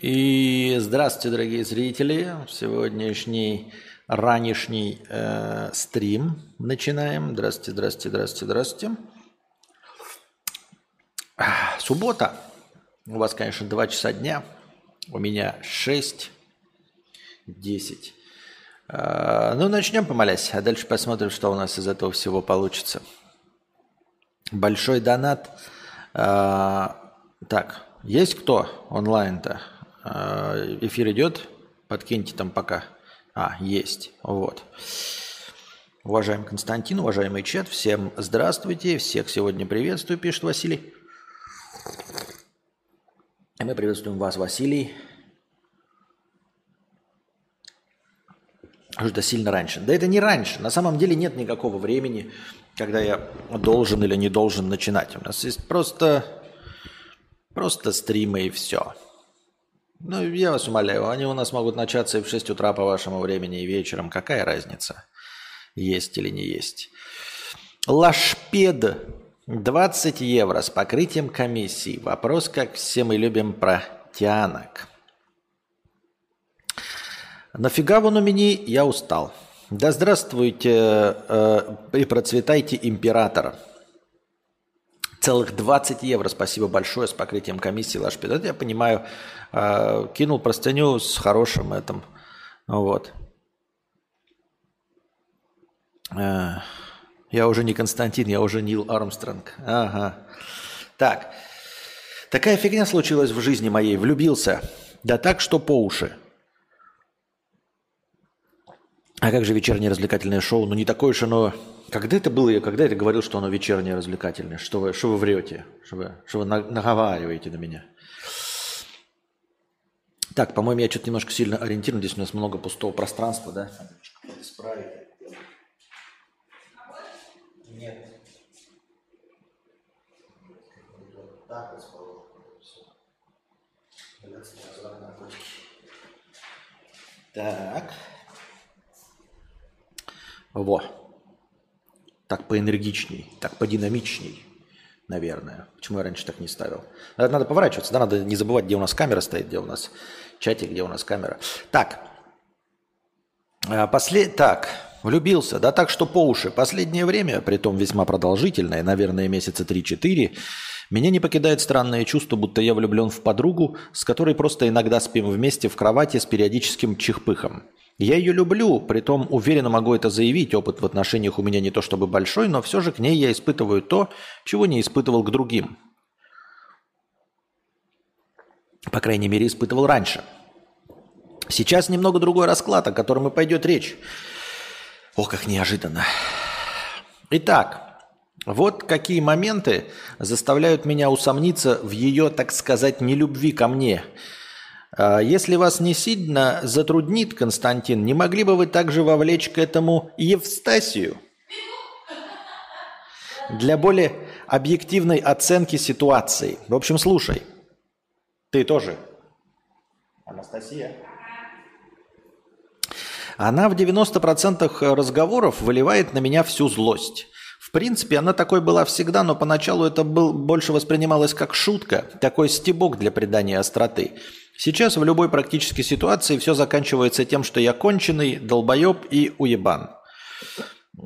И здравствуйте, дорогие зрители. Сегодняшний ранешний э, стрим начинаем. Здравствуйте, здравствуйте, здравствуйте, здравствуйте. Суббота. У вас, конечно, 2 часа дня. У меня 6, 10. Э, ну, начнем помолясь, а дальше посмотрим, что у нас из этого всего получится. Большой донат. Э, так, есть кто онлайн-то? Э, эфир идет? Подкиньте там пока. А, есть. Вот. Уважаемый Константин, уважаемый чат, всем здравствуйте. Всех сегодня приветствую, пишет Василий. Мы приветствуем вас, Василий. Что-то сильно раньше. Да это не раньше. На самом деле нет никакого времени, когда я должен или не должен начинать. У нас есть просто, просто стримы и все. Ну, я вас умоляю, они у нас могут начаться и в 6 утра по вашему времени, и вечером. Какая разница, есть или не есть? Лашпед 20 евро с покрытием комиссии. Вопрос, как все мы любим про тянок. Нафига вон у меня, я устал. Да здравствуйте э, и процветайте император. Целых 20 евро, спасибо большое, с покрытием комиссии Лашпед. Это я понимаю, э, кинул простыню с хорошим этим. Вот. Э, я уже не Константин, я уже Нил Армстронг. Ага. Так. Такая фигня случилась в жизни моей. Влюбился. Да так, что по уши. А как же вечернее развлекательное шоу? Ну не такое уж оно когда это было, когда это говорил, что оно вечернее развлекательное? Что вы, что вы врете? Что вы, что вы наговариваете на меня? Так, по-моему, я что-то немножко сильно ориентирован. Здесь у нас много пустого пространства, да? Нет. Так. Во так поэнергичней, так подинамичней, наверное. Почему я раньше так не ставил? Надо, надо поворачиваться, да, надо не забывать, где у нас камера стоит, где у нас чатик, где у нас камера. Так, а, после... так, влюбился, да так что по уши. Последнее время, при том весьма продолжительное, наверное, месяца 3-4, меня не покидает странное чувство, будто я влюблен в подругу, с которой просто иногда спим вместе в кровати с периодическим чихпыхом. Я ее люблю, притом уверенно могу это заявить, опыт в отношениях у меня не то чтобы большой, но все же к ней я испытываю то, чего не испытывал к другим. По крайней мере, испытывал раньше. Сейчас немного другой расклад, о котором и пойдет речь. Ох, как неожиданно. Итак, вот какие моменты заставляют меня усомниться в ее, так сказать, нелюбви ко мне – если вас не сильно затруднит, Константин, не могли бы вы также вовлечь к этому Евстасию? Для более объективной оценки ситуации. В общем, слушай. Ты тоже. Анастасия. Она в 90% разговоров выливает на меня всю злость. В принципе, она такой была всегда, но поначалу это был, больше воспринималось как шутка, такой стебок для придания остроты. Сейчас в любой практической ситуации все заканчивается тем, что я конченый, долбоеб и уебан.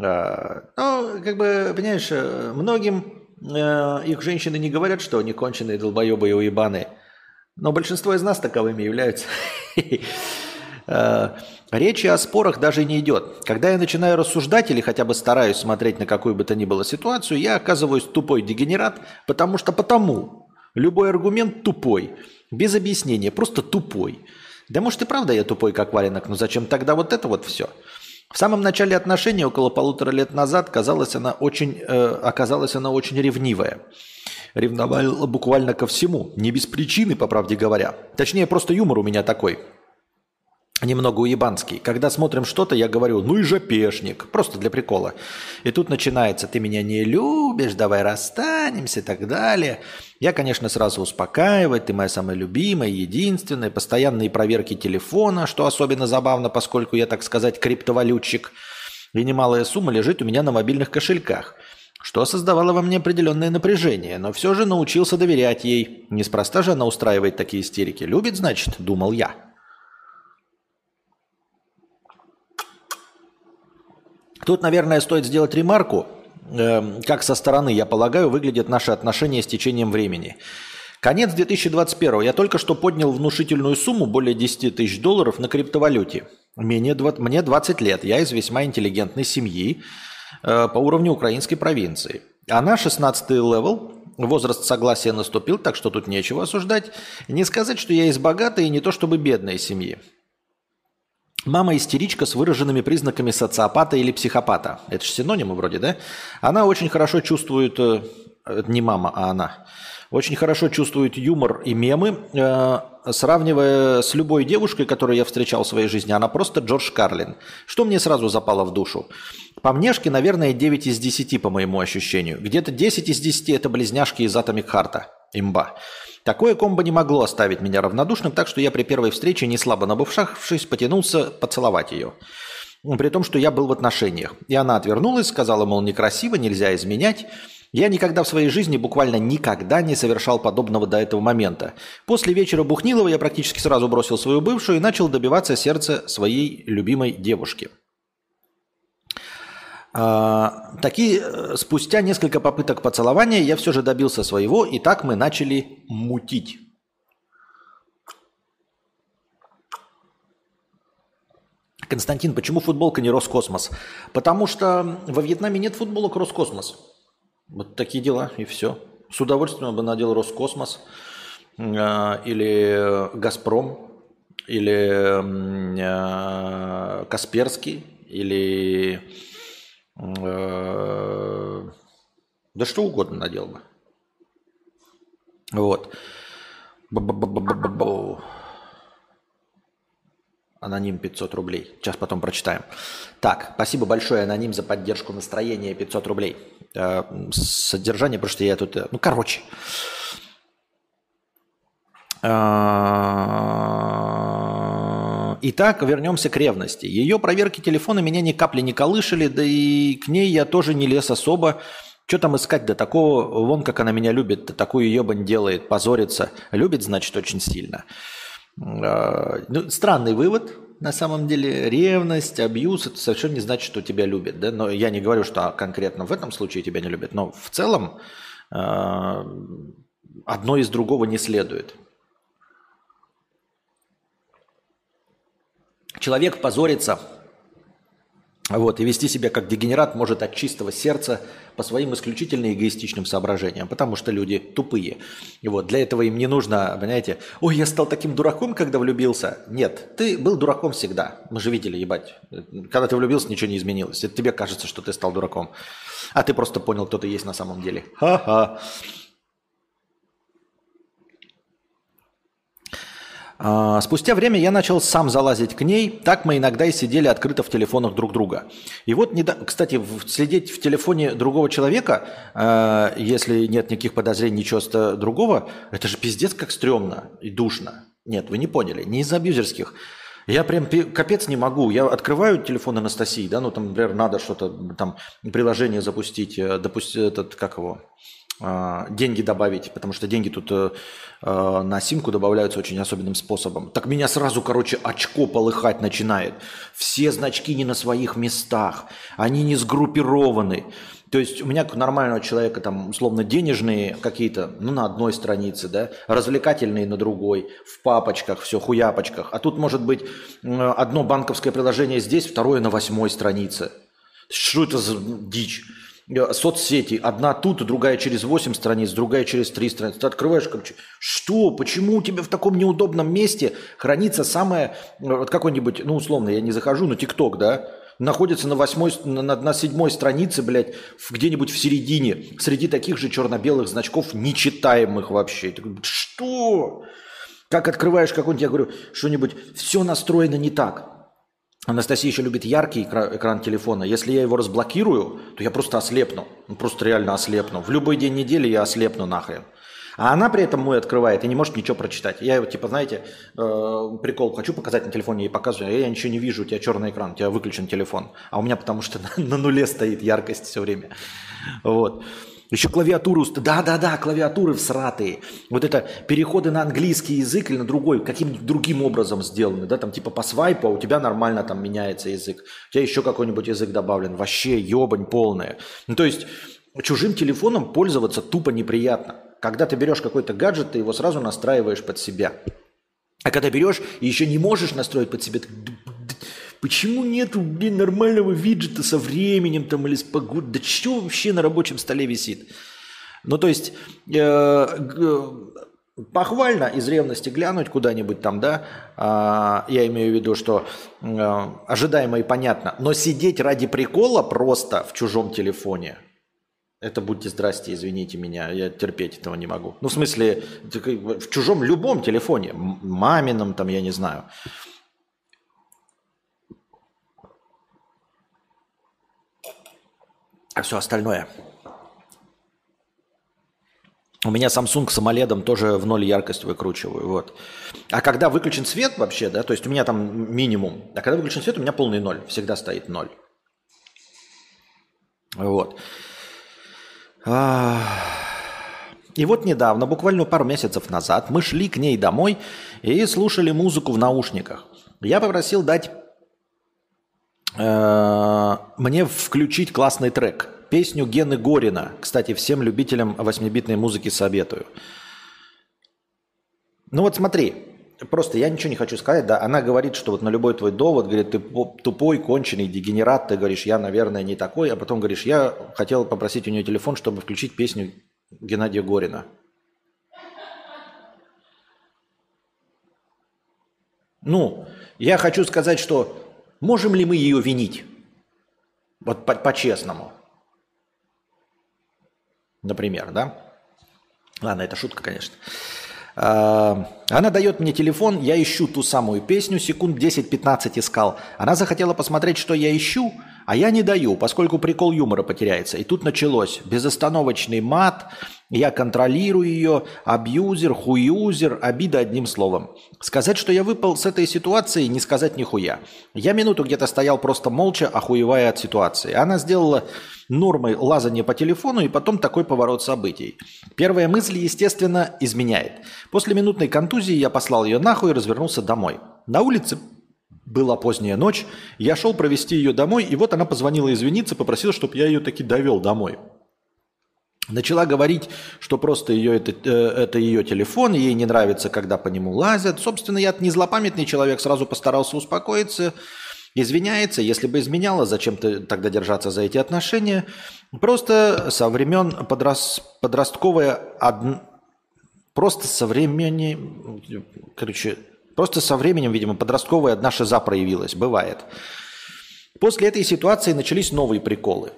А, ну, как бы, понимаешь, э, многим э, их женщины не говорят, что они конченые, долбоебы и уебаны. Но большинство из нас таковыми являются. Э, речи о спорах даже не идет. Когда я начинаю рассуждать или хотя бы стараюсь смотреть на какую бы то ни было ситуацию, я оказываюсь тупой дегенерат, потому что потому. Любой аргумент тупой. Без объяснения, просто тупой. Да может и правда я тупой, как валенок, но зачем тогда вот это вот все? В самом начале отношений, около полутора лет назад, казалось, она очень, э, оказалась она очень ревнивая. Ревновала буквально ко всему, не без причины, по правде говоря. Точнее, просто юмор у меня такой – немного уебанский. Когда смотрим что-то, я говорю, ну и жопешник, просто для прикола. И тут начинается, ты меня не любишь, давай расстанемся и так далее. Я, конечно, сразу успокаиваю, ты моя самая любимая, единственная, постоянные проверки телефона, что особенно забавно, поскольку я, так сказать, криптовалютчик, и немалая сумма лежит у меня на мобильных кошельках. что создавало во мне определенное напряжение, но все же научился доверять ей. Неспроста же она устраивает такие истерики. Любит, значит, думал я. Тут, наверное, стоит сделать ремарку, э, как со стороны, я полагаю, выглядят наши отношения с течением времени. Конец 2021. Я только что поднял внушительную сумму, более 10 тысяч долларов, на криптовалюте. Мне 20 лет, я из весьма интеллигентной семьи э, по уровню украинской провинции. Она 16 level, возраст согласия наступил, так что тут нечего осуждать. Не сказать, что я из богатой и не то чтобы бедной семьи. Мама истеричка с выраженными признаками социопата или психопата. Это же синонимы вроде, да? Она очень хорошо чувствует... Э, не мама, а она очень хорошо чувствует юмор и мемы. Э, сравнивая с любой девушкой, которую я встречал в своей жизни, она просто Джордж Карлин. Что мне сразу запало в душу? По мнешке, наверное, 9 из 10 по моему ощущению. Где-то 10 из 10 это близняшки из Atomic Heart. Имба. Такое комбо не могло оставить меня равнодушным, так что я при первой встрече, не слабо набывшавшись, потянулся поцеловать ее. При том, что я был в отношениях. И она отвернулась, сказала, мол, некрасиво, нельзя изменять. Я никогда в своей жизни, буквально никогда не совершал подобного до этого момента. После вечера Бухнилова я практически сразу бросил свою бывшую и начал добиваться сердца своей любимой девушки. А, такие, э, спустя несколько попыток поцелования я все же добился своего, и так мы начали мутить. Константин, почему футболка не Роскосмос? Потому что во Вьетнаме нет футболок Роскосмос. Вот такие дела, и все. С удовольствием бы надел Роскосмос э, или Газпром, или э, Касперский, или да что угодно надел бы. Вот. Аноним 500 рублей. Сейчас потом прочитаем. Так, спасибо большое, Аноним, за поддержку настроения 500 рублей. Э, содержание, потому что я тут... Э, ну, короче. Итак, вернемся к ревности. Ее проверки телефона меня ни капли не колышали, да и к ней я тоже не лез особо. Что там искать до такого? Вон как она меня любит, такую ебань делает, позорится. Любит, значит, очень сильно. Ну, странный вывод, на самом деле. Ревность, абьюз, это совершенно не значит, что тебя любят. Да? Но я не говорю, что конкретно в этом случае тебя не любят. Но в целом одно из другого не следует. Человек позорится вот, и вести себя как дегенерат может от чистого сердца по своим исключительно эгоистичным соображениям, потому что люди тупые. И вот, для этого им не нужно, понимаете, ой, я стал таким дураком, когда влюбился. Нет, ты был дураком всегда. Мы же видели, ебать. Когда ты влюбился, ничего не изменилось. Это тебе кажется, что ты стал дураком. А ты просто понял, кто ты есть на самом деле. Ха-ха. А, спустя время я начал сам залазить к ней. Так мы иногда и сидели открыто в телефонах друг друга. И вот, кстати, следить в телефоне другого человека, а, если нет никаких подозрений, ничего другого, это же пиздец как стрёмно и душно. Нет, вы не поняли. Не из абьюзерских. Я прям капец не могу. Я открываю телефон Анастасии, да, ну там, например, надо что-то, там, приложение запустить, э, допустим, этот, как его, деньги добавить, потому что деньги тут э, э, на симку добавляются очень особенным способом. Так меня сразу, короче, очко полыхать начинает. Все значки не на своих местах, они не сгруппированы. То есть у меня как у нормального человека там условно денежные какие-то, ну на одной странице, да, развлекательные на другой, в папочках, все, хуяпочках. А тут может быть одно банковское приложение здесь, второе на восьмой странице. Что это за дичь? Э, соцсети. Одна тут, другая через 8 страниц, другая через 3 страницы. Ты открываешь, короче, что, почему у тебя в таком неудобном месте хранится самое, э, вот какой-нибудь, ну, условно, я не захожу, но ТикТок, да, находится на восьмой, на, на седьмой странице, блядь, где-нибудь в середине, среди таких же черно-белых значков, нечитаемых вообще. Ты, что? Как открываешь какой-нибудь, я говорю, что-нибудь, все настроено не так. Анастасия еще любит яркий экран телефона. Если я его разблокирую, то я просто ослепну. Ну, просто реально ослепну. В любой день недели я ослепну нахрен. А она при этом мой открывает и не может ничего прочитать. Я его, типа, знаете, э, прикол хочу показать на телефоне, ей показываю, а я ничего не вижу, у тебя черный экран, у тебя выключен телефон. А у меня потому что на, на нуле стоит яркость все время. Вот. Еще клавиатуру, да-да-да, клавиатуры всратые. Вот это переходы на английский язык или на другой, каким-нибудь другим образом сделаны, да, там типа по свайпу, а у тебя нормально там меняется язык. У тебя еще какой-нибудь язык добавлен, вообще ебань полная. Ну, то есть чужим телефоном пользоваться тупо неприятно. Когда ты берешь какой-то гаджет, ты его сразу настраиваешь под себя. А когда берешь и еще не можешь настроить под себя, ты Почему нету, блин, нормального виджета со временем там или с погодой? Да что вообще на рабочем столе висит? Ну, то есть, э, похвально из ревности глянуть куда-нибудь там, да, э, я имею в виду, что э, ожидаемо и понятно, но сидеть ради прикола просто в чужом телефоне, это будьте здрасте, извините меня, я терпеть этого не могу. Ну, в смысле, в чужом любом телефоне, мамином там, я не знаю, а все остальное. У меня Samsung с AMOLED тоже в ноль яркость выкручиваю. Вот. А когда выключен свет вообще, да, то есть у меня там минимум, а когда выключен свет, у меня полный ноль, всегда стоит ноль. Вот. И вот недавно, буквально пару месяцев назад, мы шли к ней домой и слушали музыку в наушниках. Я попросил дать мне включить классный трек. Песню Гены Горина. Кстати, всем любителям 8-битной музыки советую. Ну вот смотри, просто я ничего не хочу сказать, да, она говорит, что вот на любой твой довод, говорит, ты тупой, конченый, дегенерат, ты говоришь, я, наверное, не такой, а потом говоришь, я хотел попросить у нее телефон, чтобы включить песню Геннадия Горина. Ну, я хочу сказать, что Можем ли мы ее винить? Вот по-честному. Например, да? Ладно, это шутка, конечно. А, она дает мне телефон, я ищу ту самую песню, секунд 10-15 искал. Она захотела посмотреть, что я ищу, а я не даю, поскольку прикол юмора потеряется. И тут началось безостановочный мат, я контролирую ее, абьюзер, хуюзер, обида одним словом. Сказать, что я выпал с этой ситуации, не сказать нихуя. Я минуту где-то стоял просто молча, охуевая от ситуации. Она сделала нормой лазания по телефону и потом такой поворот событий. Первая мысль, естественно, изменяет. После минутной контузии я послал ее нахуй и развернулся домой. На улице была поздняя ночь, я шел провести ее домой, и вот она позвонила извиниться, попросила, чтобы я ее таки довел домой. Начала говорить, что просто ее, это, э, это ее телефон, ей не нравится, когда по нему лазят. Собственно, я не злопамятный человек, сразу постарался успокоиться, извиняется. Если бы изменяла, зачем ты тогда держаться за эти отношения? Просто со времен подрос, подростковая... Од... Просто со времени... Короче, просто со временем, видимо, подростковая одна шиза проявилась. Бывает. После этой ситуации начались новые приколы.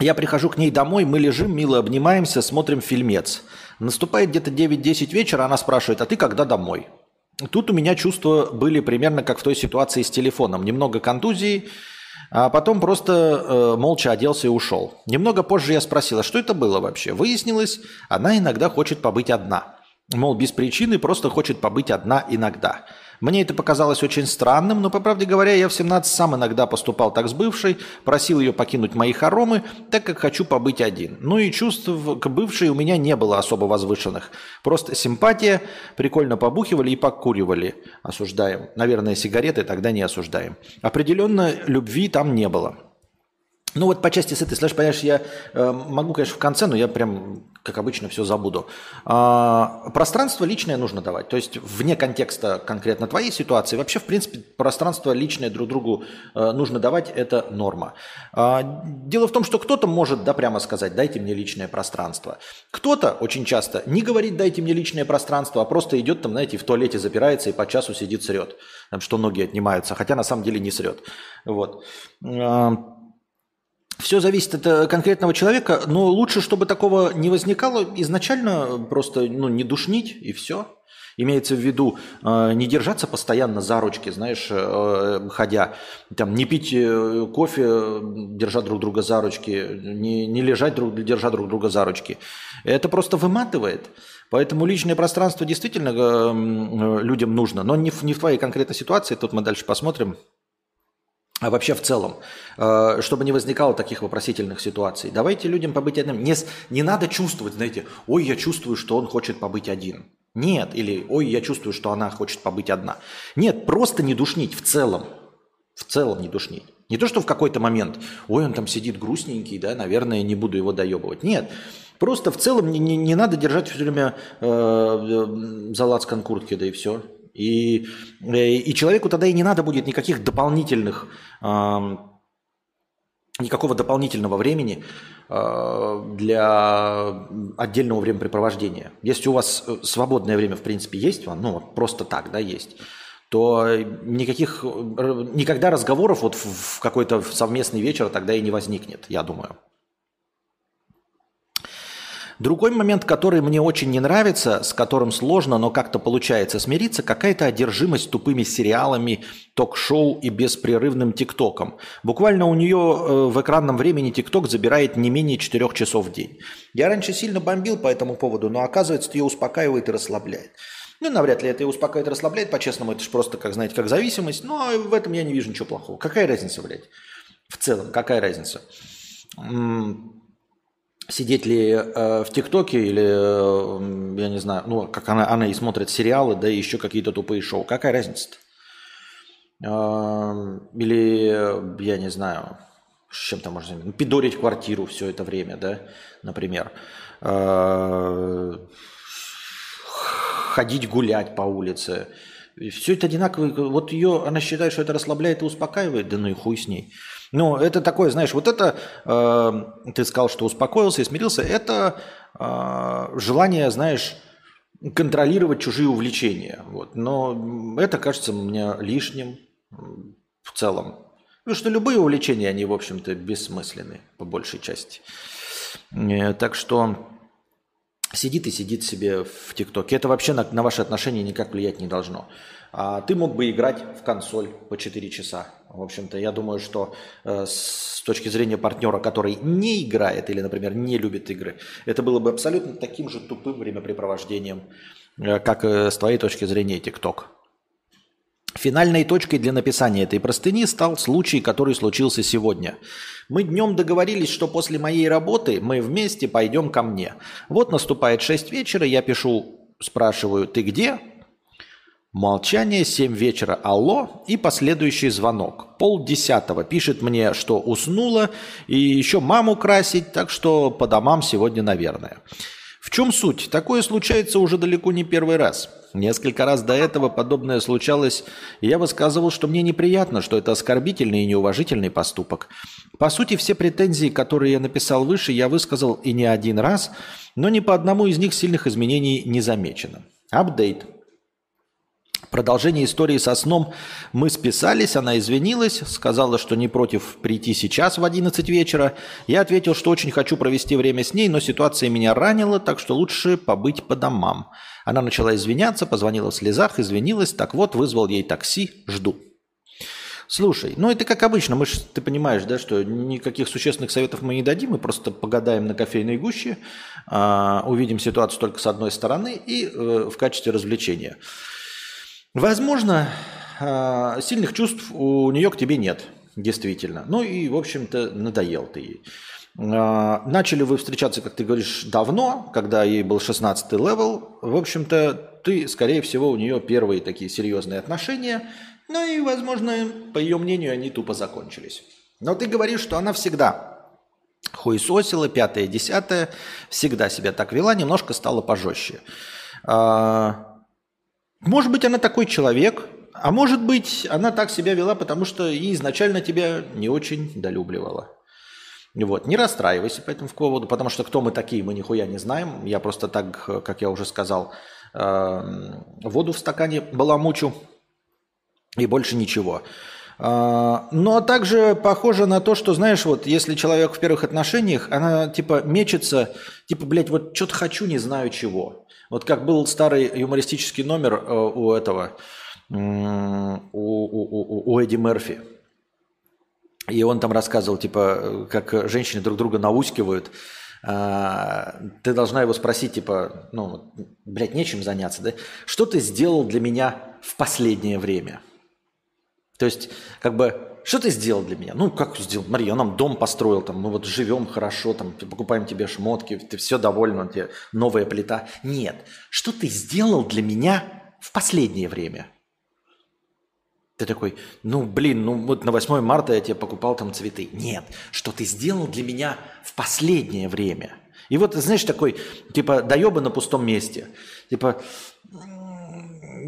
Я прихожу к ней домой, мы лежим, мило обнимаемся, смотрим фильмец. Наступает где-то 9-10 вечера, она спрашивает, а ты когда домой? Тут у меня чувства были примерно как в той ситуации с телефоном. Немного контузии, а потом просто э, молча оделся и ушел. Немного позже я спросила, что это было вообще. Выяснилось, она иногда хочет побыть одна. Мол, без причины просто хочет побыть одна иногда. Мне это показалось очень странным, но, по правде говоря, я в 17 сам иногда поступал так с бывшей, просил ее покинуть мои хоромы, так как хочу побыть один. Ну и чувств к бывшей у меня не было особо возвышенных. Просто симпатия, прикольно побухивали и покуривали. Осуждаем. Наверное, сигареты тогда не осуждаем. Определенно любви там не было. Ну вот по части с этой, слышь, понимаешь, я э, могу, конечно, в конце, но я прям, как обычно, все забуду. А, пространство личное нужно давать. То есть вне контекста конкретно твоей ситуации, вообще, в принципе, пространство личное друг другу э, нужно давать, это норма. А, дело в том, что кто-то может, да, прямо сказать, дайте мне личное пространство. Кто-то очень часто не говорит, дайте мне личное пространство, а просто идет там, знаете, в туалете запирается и по часу сидит, срет. Там, что ноги отнимаются, хотя на самом деле не срет. Вот. Все зависит от э, конкретного человека, но лучше, чтобы такого не возникало, изначально просто ну, не душнить и все. Имеется в виду э, не держаться постоянно за ручки, знаешь, э, ходя, там, не пить э, кофе, держа друг друга за ручки, не, не лежать, друг, держа друг друга за ручки. Это просто выматывает. Поэтому личное пространство действительно э, людям нужно, но не в, не в твоей конкретной ситуации, тут мы дальше посмотрим, а вообще в целом, э, чтобы не возникало таких вопросительных ситуаций. Давайте людям побыть одним. Не, не надо чувствовать, знаете, ой, я чувствую, что он хочет побыть один. Нет, или ой, я чувствую, что она хочет побыть одна. Нет, просто не душнить в целом. В целом не душнить. Не то, что в какой-то момент, ой, он там сидит грустненький, да, наверное, не буду его доебывать. Нет, просто в целом не, не, не надо держать все время э, э за куртки, да и все. И, э, и человеку тогда и не надо будет никаких дополнительных никакого дополнительного времени э, для отдельного времяпрепровождения. Если у вас э, свободное время, в принципе, есть, ну, просто так, да, есть, то никаких, никогда разговоров вот в какой-то совместный вечер тогда и не возникнет, я думаю. Другой момент, который мне очень не нравится, с которым сложно, но как-то получается смириться, какая-то одержимость тупыми сериалами, ток-шоу и беспрерывным тиктоком. Буквально у нее э, в экранном времени тикток забирает не менее 4 часов в день. Я раньше сильно бомбил по этому поводу, но оказывается, ее успокаивает и расслабляет. Ну, навряд ли это ее успокаивает и расслабляет, по-честному, это же просто, как знаете, как зависимость, но в этом я не вижу ничего плохого. Какая разница, блядь? В целом, какая разница? Сидеть ли э, в ТикТоке или, э, я не знаю, ну, как она, она и смотрит сериалы, да и еще какие-то тупые шоу. Какая разница-то? Э, или, я не знаю, с чем там можно заниматься? Ну, пидорить квартиру все это время, да, например. Э, ходить гулять по улице. Все это одинаково. Вот ее, она считает, что это расслабляет и успокаивает, да ну и хуй с ней. Ну, это такое, знаешь, вот это, э, ты сказал, что успокоился и смирился, это э, желание, знаешь, контролировать чужие увлечения. Вот. Но это кажется мне лишним в целом. Потому что любые увлечения, они, в общем-то, бессмысленны по большей части. Э, так что сидит и сидит себе в ТикТоке. Это вообще на, на ваши отношения никак влиять не должно. А ты мог бы играть в консоль по 4 часа. В общем-то, я думаю, что э, с точки зрения партнера, который не играет или, например, не любит игры, это было бы абсолютно таким же тупым времяпрепровождением, э, как э, с твоей точки зрения TikTok. Финальной точкой для написания этой простыни стал случай, который случился сегодня. Мы днем договорились, что после моей работы мы вместе пойдем ко мне. Вот наступает 6 вечера, я пишу, спрашиваю, ты где? Молчание, 7 вечера, алло, и последующий звонок. Пол десятого пишет мне, что уснула, и еще маму красить, так что по домам сегодня, наверное. В чем суть? Такое случается уже далеко не первый раз. Несколько раз до этого подобное случалось, и я высказывал, что мне неприятно, что это оскорбительный и неуважительный поступок. По сути, все претензии, которые я написал выше, я высказал и не один раз, но ни по одному из них сильных изменений не замечено. Апдейт. Продолжение истории со сном мы списались, она извинилась, сказала, что не против прийти сейчас в 11 вечера. Я ответил, что очень хочу провести время с ней, но ситуация меня ранила, так что лучше побыть по домам. Она начала извиняться, позвонила в слезах, извинилась, так вот, вызвал ей такси, жду. Слушай, ну это как обычно, мы ж, ты понимаешь, да, что никаких существенных советов мы не дадим, мы просто погадаем на кофейной гуще, э, увидим ситуацию только с одной стороны и э, в качестве развлечения. Возможно, а, сильных чувств у нее к тебе нет, действительно. Ну и, в общем-то, надоел ты ей. А, начали вы встречаться, как ты говоришь, давно, когда ей был 16 level. В общем-то, ты, скорее всего, у нее первые такие серьезные отношения. Ну и, возможно, по ее мнению, они тупо закончились. Но ты говоришь, что она всегда хуесосила, пятое, десятое, всегда себя так вела, немножко стала пожестче. А, может быть, она такой человек, а может быть, она так себя вела, потому что и изначально тебя не очень долюбливала. Вот. Не расстраивайся по этому поводу, потому что кто мы такие, мы нихуя не знаем. Я просто так, как я уже сказал, эм, воду в стакане баламучу и больше ничего. А, но ну, а также похоже на то, что, знаешь, вот если человек в первых отношениях, она типа мечется, типа, блядь, вот что-то хочу, не знаю чего. Вот как был старый юмористический номер э, у этого, у, у, у, у Эдди Мерфи. И он там рассказывал, типа, как женщины друг друга наускивают. А, ты должна его спросить, типа, ну, блядь, нечем заняться, да? Что ты сделал для меня в последнее время? То есть, как бы, что ты сделал для меня? Ну, как сделал? Смотри, я нам дом построил, там, мы вот живем хорошо, там, покупаем тебе шмотки, ты все доволен, у тебя новая плита. Нет. Что ты сделал для меня в последнее время? Ты такой, ну, блин, ну вот на 8 марта я тебе покупал там цветы. Нет, что ты сделал для меня в последнее время. И вот, знаешь, такой, типа, доеба на пустом месте. Типа,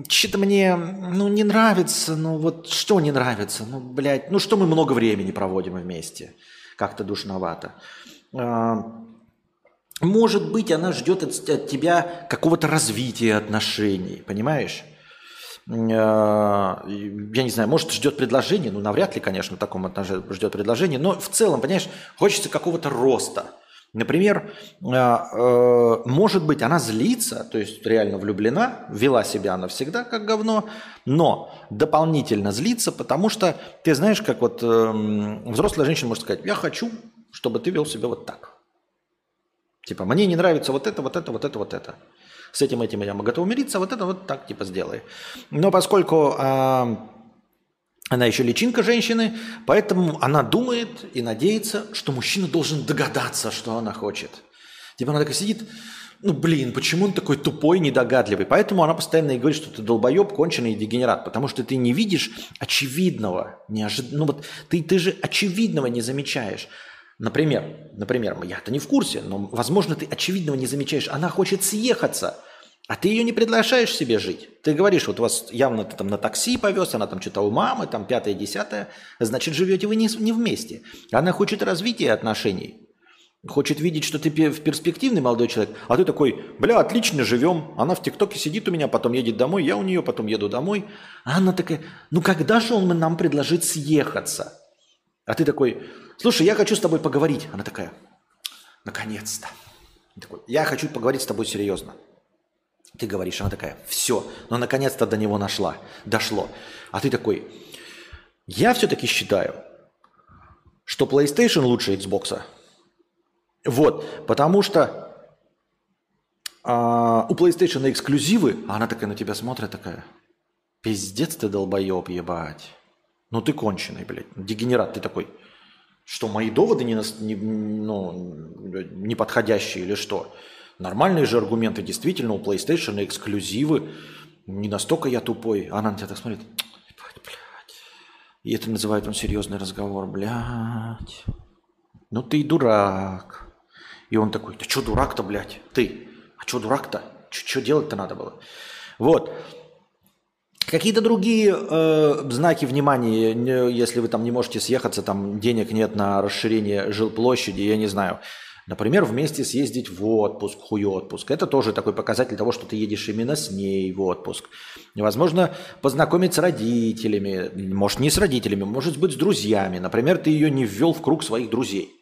что-то мне, ну, не нравится, ну, вот что не нравится, ну, блядь, ну, что мы много времени проводим вместе, как-то душновато. А, может быть, она ждет от, от тебя какого-то развития отношений, понимаешь? А, я не знаю, может, ждет предложение, ну, навряд ли, конечно, в таком отношении ждет предложение, но в целом, понимаешь, хочется какого-то роста – Например, а, э, может быть, она злится, то есть реально влюблена, вела себя она всегда как говно, но дополнительно злится, потому что ты знаешь, как вот эм, взрослая женщина может сказать, я хочу, чтобы ты вел себя вот так. Типа, мне не нравится вот это, вот это, вот это, вот это. С этим, этим я готов умириться, вот это вот так, типа, сделай. Но поскольку она еще личинка женщины, поэтому она думает и надеется, что мужчина должен догадаться, что она хочет. Типа она такая сидит, ну блин, почему он такой тупой, недогадливый? Поэтому она постоянно и говорит, что ты долбоеб, конченый дегенерат, потому что ты не видишь очевидного, неожид... ну вот ты, ты же очевидного не замечаешь. Например, например, я-то не в курсе, но, возможно, ты очевидного не замечаешь. Она хочет съехаться – а ты ее не приглашаешь себе жить. Ты говоришь, вот вас явно ты там на такси повез, она там что-то у мамы, там пятое, десятое. Значит, живете вы не, не вместе. Она хочет развития отношений. Хочет видеть, что ты перспективный молодой человек, а ты такой, бля, отлично живем. Она в ТикТоке сидит у меня, потом едет домой, я у нее, потом еду домой. А она такая, ну когда же он нам предложит съехаться? А ты такой, слушай, я хочу с тобой поговорить. Она такая, наконец-то. Я хочу поговорить с тобой серьезно. Ты говоришь, она такая, все, ну наконец-то до него нашла, дошло. А ты такой, я все-таки считаю, что PlayStation лучше Xbox. Вот, потому что а, у PlayStation эксклюзивы, а она такая на тебя смотрит, такая, пиздец ты долбоеб, ебать. Ну ты конченый, блядь, дегенерат, ты такой, что мои доводы не, не, ну, не подходящие или что? Нормальные же аргументы, действительно, у PlayStation эксклюзивы. Не настолько я тупой. Она на тебя так смотрит. И это называет он серьезный разговор. Блядь. Ну ты дурак. И он такой, ты что дурак-то, блядь? Ты. А что дурак-то? Что делать-то надо было? Вот. Какие-то другие э, знаки внимания, если вы там не можете съехаться, там денег нет на расширение жилплощади, я не знаю. Например, вместе съездить в отпуск, хуй отпуск. Это тоже такой показатель того, что ты едешь именно с ней в отпуск. Невозможно познакомить с родителями. Может, не с родителями, может быть, с друзьями. Например, ты ее не ввел в круг своих друзей.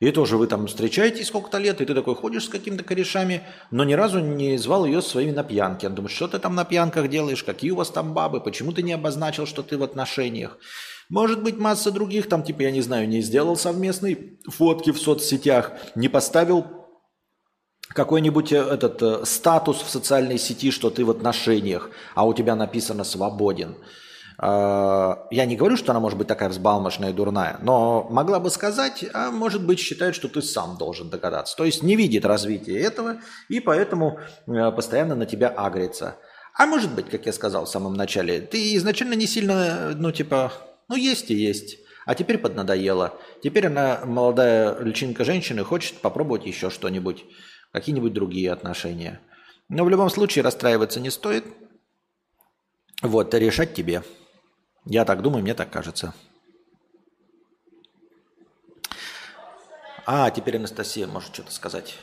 И тоже вы там встречаетесь сколько-то лет, и ты такой ходишь с какими-то корешами, но ни разу не звал ее своими на пьянки. Он думает, что ты там на пьянках делаешь, какие у вас там бабы, почему ты не обозначил, что ты в отношениях. Может быть, масса других, там, типа, я не знаю, не сделал совместной фотки в соцсетях, не поставил какой-нибудь э, этот э, статус в социальной сети, что ты в отношениях, а у тебя написано «свободен». Э, я не говорю, что она может быть такая взбалмошная и дурная, но могла бы сказать, а может быть считает, что ты сам должен догадаться. То есть не видит развития этого и поэтому постоянно на тебя агрится. А может быть, как я сказал в самом начале, ты изначально не сильно, ну типа, ну, есть и есть. А теперь поднадоело. Теперь она, молодая личинка женщины, хочет попробовать еще что-нибудь, какие-нибудь другие отношения. Но в любом случае расстраиваться не стоит. Вот, решать тебе. Я так думаю, мне так кажется. А, теперь Анастасия может что-то сказать.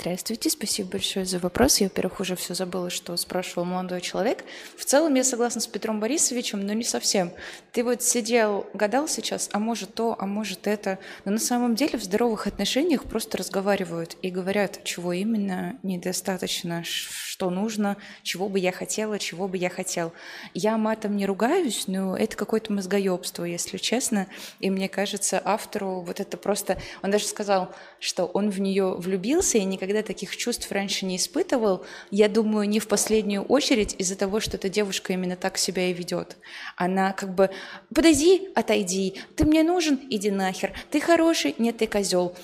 Здравствуйте, спасибо большое за вопрос. Я, во-первых, уже все забыла, что спрашивал молодой человек. В целом я согласна с Петром Борисовичем, но не совсем. Ты вот сидел, гадал сейчас, а может то, а может это. Но на самом деле в здоровых отношениях просто разговаривают и говорят, чего именно недостаточно, что нужно, чего бы я хотела, чего бы я хотел. Я матом не ругаюсь, но это какое-то мозгоебство, если честно. И мне кажется, автору вот это просто... Он даже сказал, что он в нее влюбился и никогда таких чувств раньше не испытывал. Я думаю, не в последнюю очередь из-за того, что эта девушка именно так себя и ведет. Она как бы «подойди, отойди, ты мне нужен, иди нахер, ты хороший, нет, ты козел».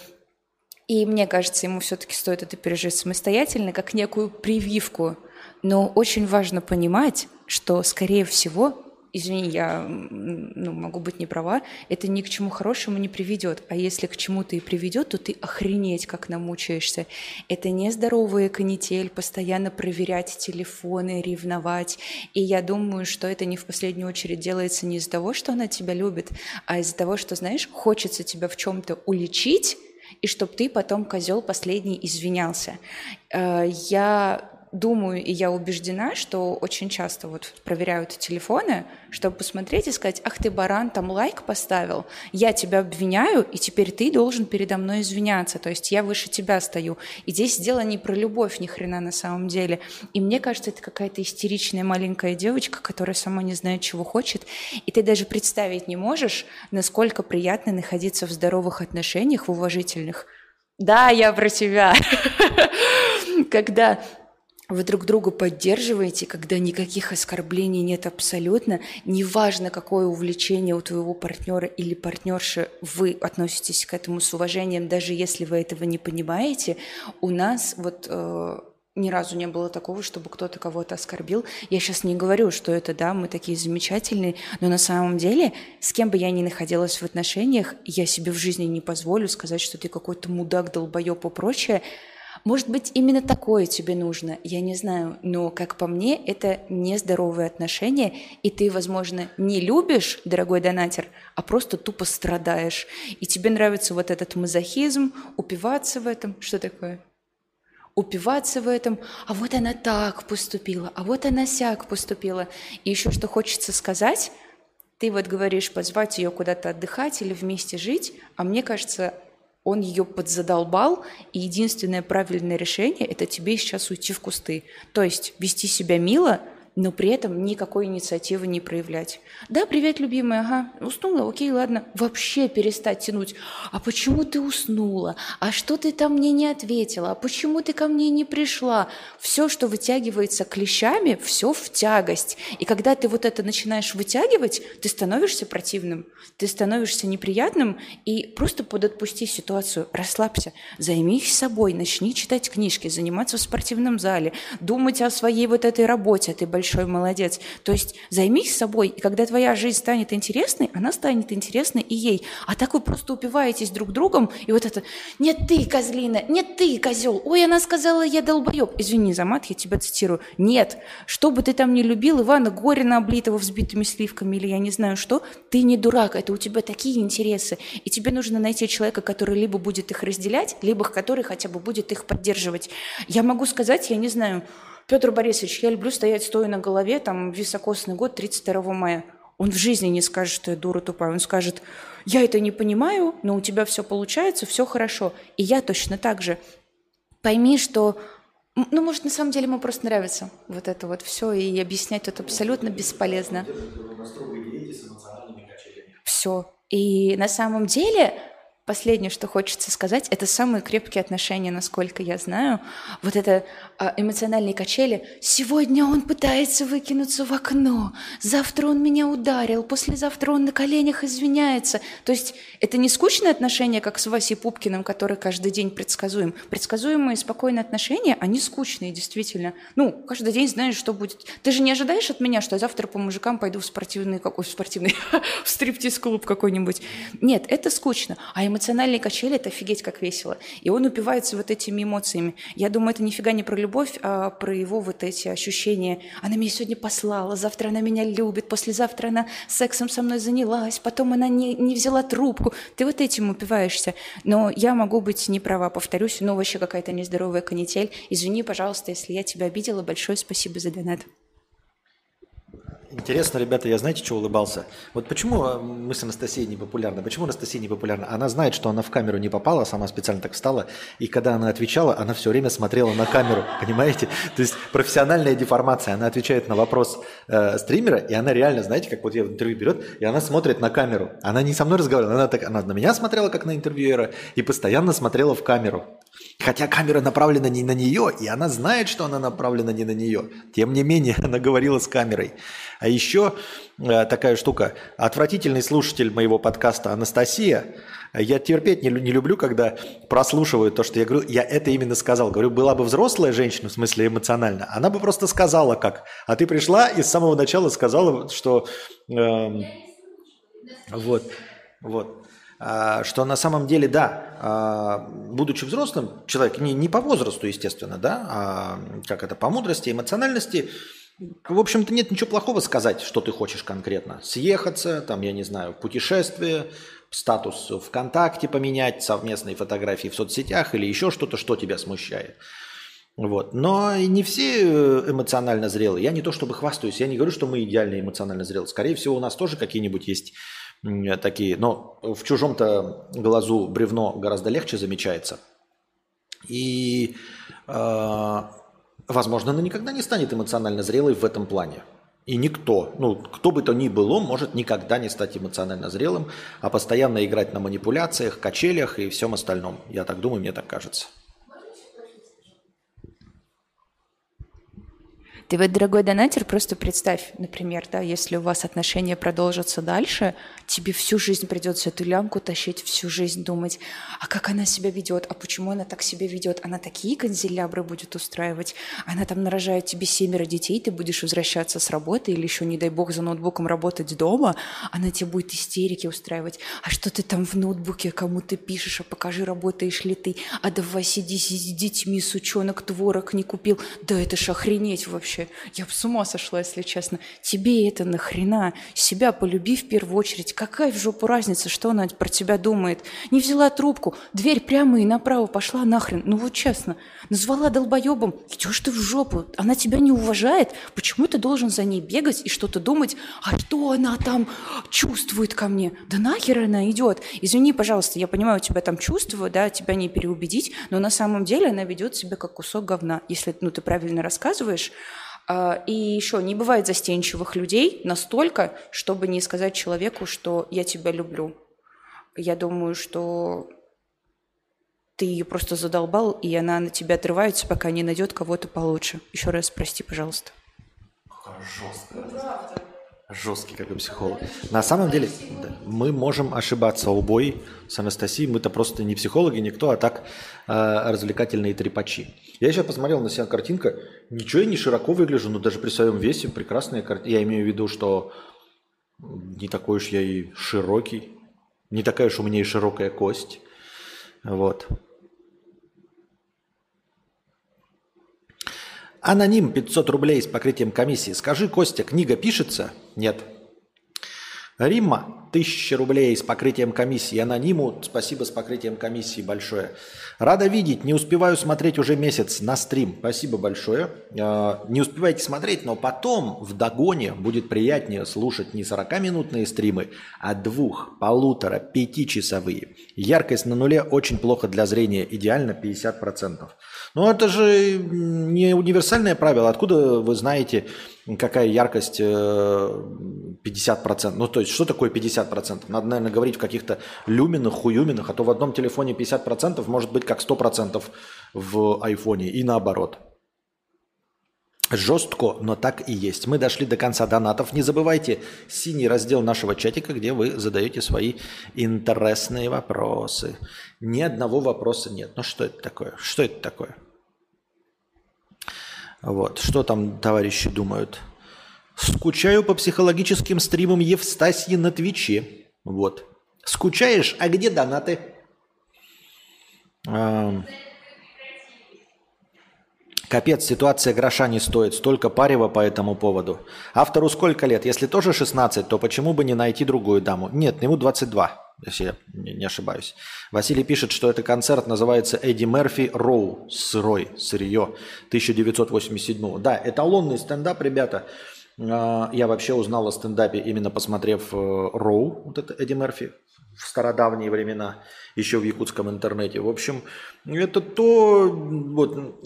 И мне кажется, ему все-таки стоит это пережить самостоятельно, как некую прививку. Но очень важно понимать, что, скорее всего, извини, я ну, могу быть не права, это ни к чему хорошему не приведет. А если к чему-то и приведет, то ты охренеть как намучаешься. Это нездоровая канитель, постоянно проверять телефоны, ревновать. И я думаю, что это не в последнюю очередь делается не из-за того, что она тебя любит, а из-за того, что, знаешь, хочется тебя в чем-то уличить, и чтобы ты потом, козел последний, извинялся. Э, я думаю, и я убеждена, что очень часто вот проверяют телефоны, чтобы посмотреть и сказать, ах ты баран, там лайк поставил, я тебя обвиняю, и теперь ты должен передо мной извиняться, то есть я выше тебя стою. И здесь дело не про любовь ни хрена на самом деле. И мне кажется, это какая-то истеричная маленькая девочка, которая сама не знает, чего хочет, и ты даже представить не можешь, насколько приятно находиться в здоровых отношениях, в уважительных. Да, я про тебя. Когда вы друг друга поддерживаете, когда никаких оскорблений нет абсолютно, неважно, какое увлечение у твоего партнера или партнерши, вы относитесь к этому с уважением, даже если вы этого не понимаете. У нас вот э, ни разу не было такого, чтобы кто-то кого-то оскорбил. Я сейчас не говорю, что это, да, мы такие замечательные, но на самом деле, с кем бы я ни находилась в отношениях, я себе в жизни не позволю сказать, что ты какой-то мудак, долбоеб и прочее, может быть, именно такое тебе нужно, я не знаю, но, как по мне, это нездоровые отношения, и ты, возможно, не любишь, дорогой донатер, а просто тупо страдаешь. И тебе нравится вот этот мазохизм, упиваться в этом. Что такое? упиваться в этом, а вот она так поступила, а вот она сяк поступила. И еще что хочется сказать, ты вот говоришь позвать ее куда-то отдыхать или вместе жить, а мне кажется, он ее подзадолбал, и единственное правильное решение – это тебе сейчас уйти в кусты. То есть вести себя мило – но при этом никакой инициативы не проявлять. Да, привет, любимая, ага, уснула, окей, ладно. Вообще перестать тянуть. А почему ты уснула? А что ты там мне не ответила? А почему ты ко мне не пришла? Все, что вытягивается клещами, все в тягость. И когда ты вот это начинаешь вытягивать, ты становишься противным, ты становишься неприятным, и просто подотпусти ситуацию, расслабься, займись собой, начни читать книжки, заниматься в спортивном зале, думать о своей вот этой работе, ты большой большой молодец. То есть займись собой, и когда твоя жизнь станет интересной, она станет интересной и ей. А так вы просто упиваетесь друг другом, и вот это «Нет ты, козлина! Нет ты, козел! Ой, она сказала, я долбоеб!» Извини за мат, я тебя цитирую. Нет, что бы ты там ни любил, Ивана Горина, облитого взбитыми сливками, или я не знаю что, ты не дурак, это у тебя такие интересы, и тебе нужно найти человека, который либо будет их разделять, либо который хотя бы будет их поддерживать. Я могу сказать, я не знаю, Петр Борисович, я люблю стоять стоя на голове, там, високосный год, 32 мая. Он в жизни не скажет, что я дура тупая. Он скажет, я это не понимаю, но у тебя все получается, все хорошо. И я точно так же. Пойми, что ну, может, на самом деле ему просто нравится вот это вот все, и объяснять это абсолютно бесполезно. Все. И на самом деле Последнее, что хочется сказать, это самые крепкие отношения, насколько я знаю. Вот это эмоциональные качели. Сегодня он пытается выкинуться в окно, завтра он меня ударил, послезавтра он на коленях извиняется. То есть это не скучные отношения, как с Васей Пупкиным, который каждый день предсказуем. Предсказуемые спокойные отношения, они скучные, действительно. Ну, каждый день знаешь, что будет. Ты же не ожидаешь от меня, что я завтра по мужикам пойду в спортивный, какой спортивный, в стриптиз-клуб какой-нибудь. Нет, это скучно. А эмоциональные качели – это офигеть как весело. И он упивается вот этими эмоциями. Я думаю, это нифига не про любовь, а про его вот эти ощущения. Она меня сегодня послала, завтра она меня любит, послезавтра она сексом со мной занялась, потом она не, не взяла трубку. Ты вот этим упиваешься. Но я могу быть не права, повторюсь, но вообще какая-то нездоровая канитель. Извини, пожалуйста, если я тебя обидела. Большое спасибо за донат. Интересно, ребята, я знаете, что улыбался? Вот почему э, мы с Анастасией не популярны? Почему Анастасия не популярна? Она знает, что она в камеру не попала, сама специально так встала, и когда она отвечала, она все время смотрела на камеру, понимаете? То есть профессиональная деформация. Она отвечает на вопрос э, стримера, и она реально, знаете, как вот я в интервью берет, и она смотрит на камеру. Она не со мной разговаривала, она, так, она на меня смотрела, как на интервьюера, и постоянно смотрела в камеру. Хотя камера направлена не на нее, и она знает, что она направлена не на нее. Тем не менее, она говорила с камерой. А еще э, такая штука. Отвратительный слушатель моего подкаста Анастасия. Я терпеть не, не люблю, когда прослушивают то, что я говорю. Я это именно сказал. Говорю, была бы взрослая женщина, в смысле эмоционально, она бы просто сказала как. А ты пришла и с самого начала сказала, что... Э, вот, вот. А, что на самом деле, да, будучи взрослым, человек не, не по возрасту, естественно, да, а как это, по мудрости, эмоциональности, в общем-то, нет ничего плохого сказать, что ты хочешь конкретно. Съехаться, там, я не знаю, путешествие, статус ВКонтакте поменять, совместные фотографии в соцсетях или еще что-то, что тебя смущает. Вот. Но не все э, эмоционально зрелые. Я не то чтобы хвастаюсь, я не говорю, что мы идеально эмоционально зрелые. Скорее всего, у нас тоже какие-нибудь есть такие. Но в чужом-то глазу бревно гораздо легче замечается. И э, возможно, она никогда не станет эмоционально зрелой в этом плане. И никто, ну, кто бы то ни было, может никогда не стать эмоционально зрелым, а постоянно играть на манипуляциях, качелях и всем остальном. Я так думаю, мне так кажется. Ты вот, дорогой донатер, просто представь, например, да, если у вас отношения продолжатся дальше, тебе всю жизнь придется эту лямку тащить, всю жизнь думать, а как она себя ведет, а почему она так себя ведет, она такие канзелябры будет устраивать, она там нарожает тебе семеро детей, ты будешь возвращаться с работы или еще, не дай бог, за ноутбуком работать дома, она тебе будет истерики устраивать, а что ты там в ноутбуке кому ты пишешь, а покажи, работаешь ли ты, а давай сиди с детьми, сучонок, творог не купил, да это ж охренеть вообще. Я бы с ума сошла, если честно. Тебе это нахрена? Себя полюби в первую очередь. Какая в жопу разница, что она про тебя думает? Не взяла трубку, дверь прямо и направо пошла нахрен. Ну вот честно. Назвала долбоебом. Идешь ты в жопу. Она тебя не уважает. Почему ты должен за ней бегать и что-то думать? А что она там чувствует ко мне? Да нахер она идет? Извини, пожалуйста, я понимаю, у тебя там чувства, да, тебя не переубедить, но на самом деле она ведет себя как кусок говна. Если ну, ты правильно рассказываешь, и еще не бывает застенчивых людей настолько, чтобы не сказать человеку, что я тебя люблю. Я думаю, что ты ее просто задолбал, и она на тебя отрывается, пока не найдет кого-то получше. Еще раз прости, пожалуйста. Жестко. Жесткий как и психолог. На самом деле мы можем ошибаться обои с Анастасией. Мы-то просто не психологи, никто, а так э, развлекательные трепачи. Я сейчас посмотрел на себя картинка. Ничего я не широко выгляжу, но даже при своем весе прекрасная картинка. Я имею в виду, что не такой уж я и широкий. Не такая уж у меня и широкая кость. Вот. Аноним 500 рублей с покрытием комиссии. Скажи, Костя, книга пишется? Нет. Римма, 1000 рублей с покрытием комиссии. Анониму спасибо с покрытием комиссии большое. Рада видеть, не успеваю смотреть уже месяц на стрим. Спасибо большое. А, не успевайте смотреть, но потом в догоне будет приятнее слушать не 40-минутные стримы, а двух, полутора, пятичасовые. Яркость на нуле очень плохо для зрения, идеально 50%. Но это же не универсальное правило. Откуда вы знаете, какая яркость 50%? Э, ну, то есть, что такое 50%? Надо, наверное, говорить в каких-то люминах, хуюминах, а то в одном телефоне 50% может быть как 100% в айфоне и наоборот. Жестко, но так и есть. Мы дошли до конца донатов. Не забывайте синий раздел нашего чатика, где вы задаете свои интересные вопросы. Ни одного вопроса нет. Ну что это такое? Что это такое? Вот. Что там товарищи думают? Скучаю по психологическим стримам Евстасии на Твиче. Вот. Скучаешь? А где донаты? Капец, ситуация гроша не стоит. Столько парева по этому поводу. Автору сколько лет? Если тоже 16, то почему бы не найти другую даму? Нет, ему 22, если я не ошибаюсь. Василий пишет, что этот концерт называется Эдди Мерфи Роу. Сырой, сырье. 1987. Да, эталонный стендап, ребята. А, я вообще узнал о стендапе, именно посмотрев э, Роу, вот это Эдди Мерфи, в стародавние времена, еще в якутском интернете. В общем, это то, вот,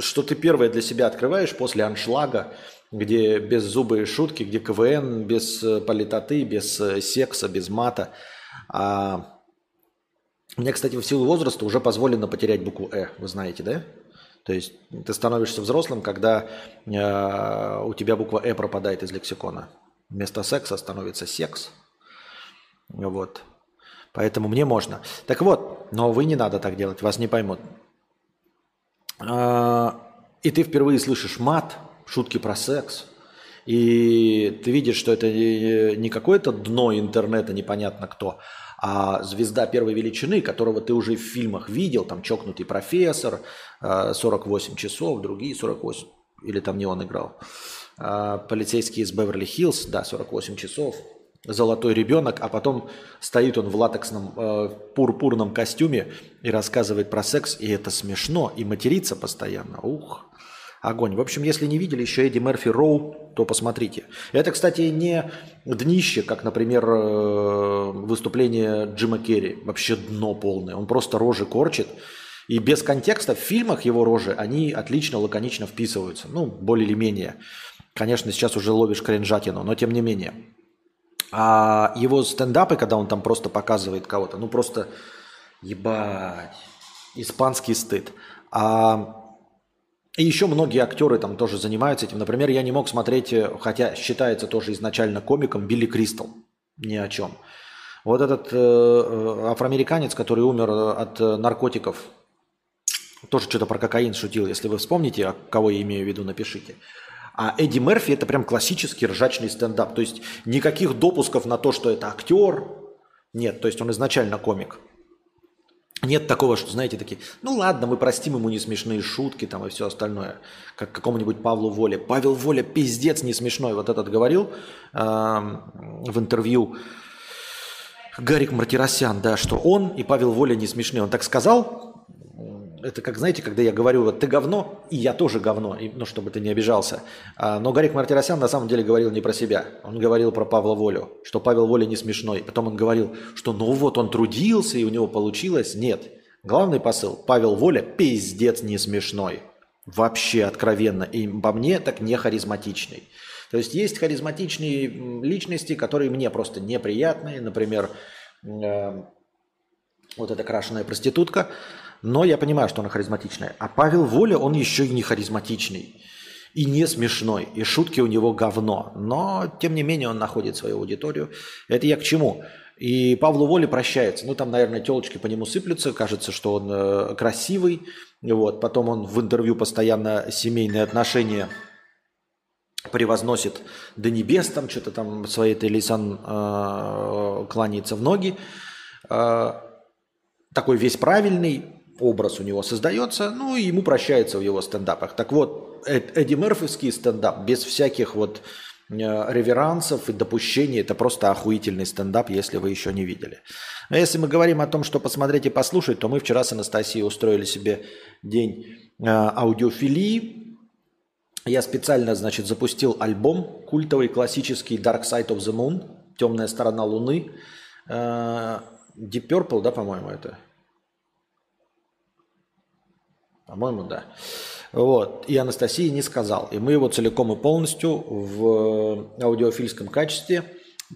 что ты первое для себя открываешь после аншлага, где без зубы и шутки, где КВН, без э, политоты, без э, секса, без мата. А мне, кстати, в силу возраста уже позволено потерять букву «э», вы знаете, да? То есть ты становишься взрослым, когда э, у тебя буква «э» пропадает из лексикона. Вместо секса становится секс. Вот. Поэтому мне можно. Так вот, но вы не надо так делать, вас не поймут. А, и ты впервые слышишь мат, шутки про секс, и ты видишь, что это не какое-то дно интернета, непонятно кто, а звезда первой величины, которого ты уже в фильмах видел, там «Чокнутый профессор», «48 часов», другие 48, или там не он играл, а, «Полицейский из Беверли-Хиллз», да, «48 часов», «Золотой ребенок», а потом стоит он в латексном э, пурпурном костюме и рассказывает про секс, и это смешно, и матерится постоянно. Ух, огонь. В общем, если не видели еще Эдди Мерфи Роу, то посмотрите. Это, кстати, не днище, как, например, э, выступление Джима Керри. Вообще дно полное. Он просто рожи корчит. И без контекста в фильмах его рожи, они отлично, лаконично вписываются. Ну, более или менее. Конечно, сейчас уже ловишь кринжатину, но тем не менее. А его стендапы, когда он там просто показывает кого-то, ну просто ебать, испанский стыд. А и еще многие актеры там тоже занимаются этим. Например, я не мог смотреть, э, хотя считается тоже изначально комиком, Билли Кристал. Ни о чем. Вот этот э, э афроамериканец, который умер от э, наркотиков, тоже что-то про кокаин шутил. Если вы вспомните, а кого я имею в виду, напишите. А Эдди Мерфи это прям классический ржачный стендап. То есть никаких допусков на то, что это актер. Нет, то есть он изначально комик. Нет такого, что, знаете, такие, ну ладно, мы простим ему не смешные шутки там и все остальное, как какому-нибудь Павлу Воле. Павел Воля пиздец не смешной, вот этот говорил э, в интервью Гарик Мартиросян, да, что он и Павел Воля не смешные. Он так сказал, это как, знаете, когда я говорю, вот ты говно, и я тоже говно, и, ну, чтобы ты не обижался. А, но Гарик Мартиросян на самом деле говорил не про себя. Он говорил про Павла Волю, что Павел Воля не смешной. Потом он говорил, что ну вот он трудился, и у него получилось. Нет. Главный посыл. Павел Воля пиздец не смешной. Вообще откровенно. И по мне так не харизматичный. То есть есть харизматичные личности, которые мне просто неприятные. Например, э, вот эта крашеная проститутка – но я понимаю, что она харизматичная. А Павел Воля, он еще и не харизматичный. И не смешной. И шутки у него говно. Но, тем не менее, он находит свою аудиторию. Это я к чему? И Павлу Воле прощается. Ну, там, наверное, телочки по нему сыплются. Кажется, что он э, красивый. Вот. Потом он в интервью постоянно семейные отношения превозносит до небес, там что-то там своей Телисан э, кланяется в ноги. Э, такой весь правильный, образ у него создается, ну и ему прощается в его стендапах. Так вот, Эдди Мерфиский стендап без всяких вот э, реверансов и допущений, это просто охуительный стендап, если вы еще не видели. Но если мы говорим о том, что посмотреть и послушать, то мы вчера с Анастасией устроили себе день э, аудиофилии. Я специально, значит, запустил альбом культовый, классический Dark Side of the Moon, Темная сторона Луны. Э, Deep Purple, да, по-моему, это? По-моему, да. Вот. И Анастасии не сказал. И мы его целиком и полностью в аудиофильском качестве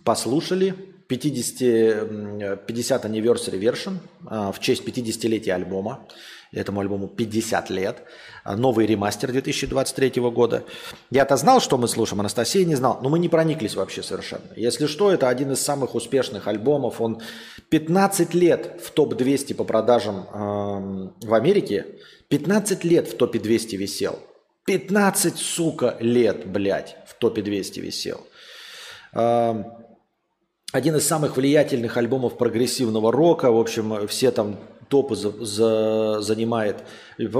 послушали. 50, 50 anniversary version в честь 50-летия альбома. Этому альбому 50 лет. Новый ремастер 2023 года. Я-то знал, что мы слушаем, Анастасия не знал. Но мы не прониклись вообще совершенно. Если что, это один из самых успешных альбомов. Он 15 лет в топ-200 по продажам э, в Америке. 15 лет в топе 200 висел. 15, сука, лет, блядь, в топе 200 висел. Один из самых влиятельных альбомов прогрессивного рока. В общем, все там топы за, за, занимает.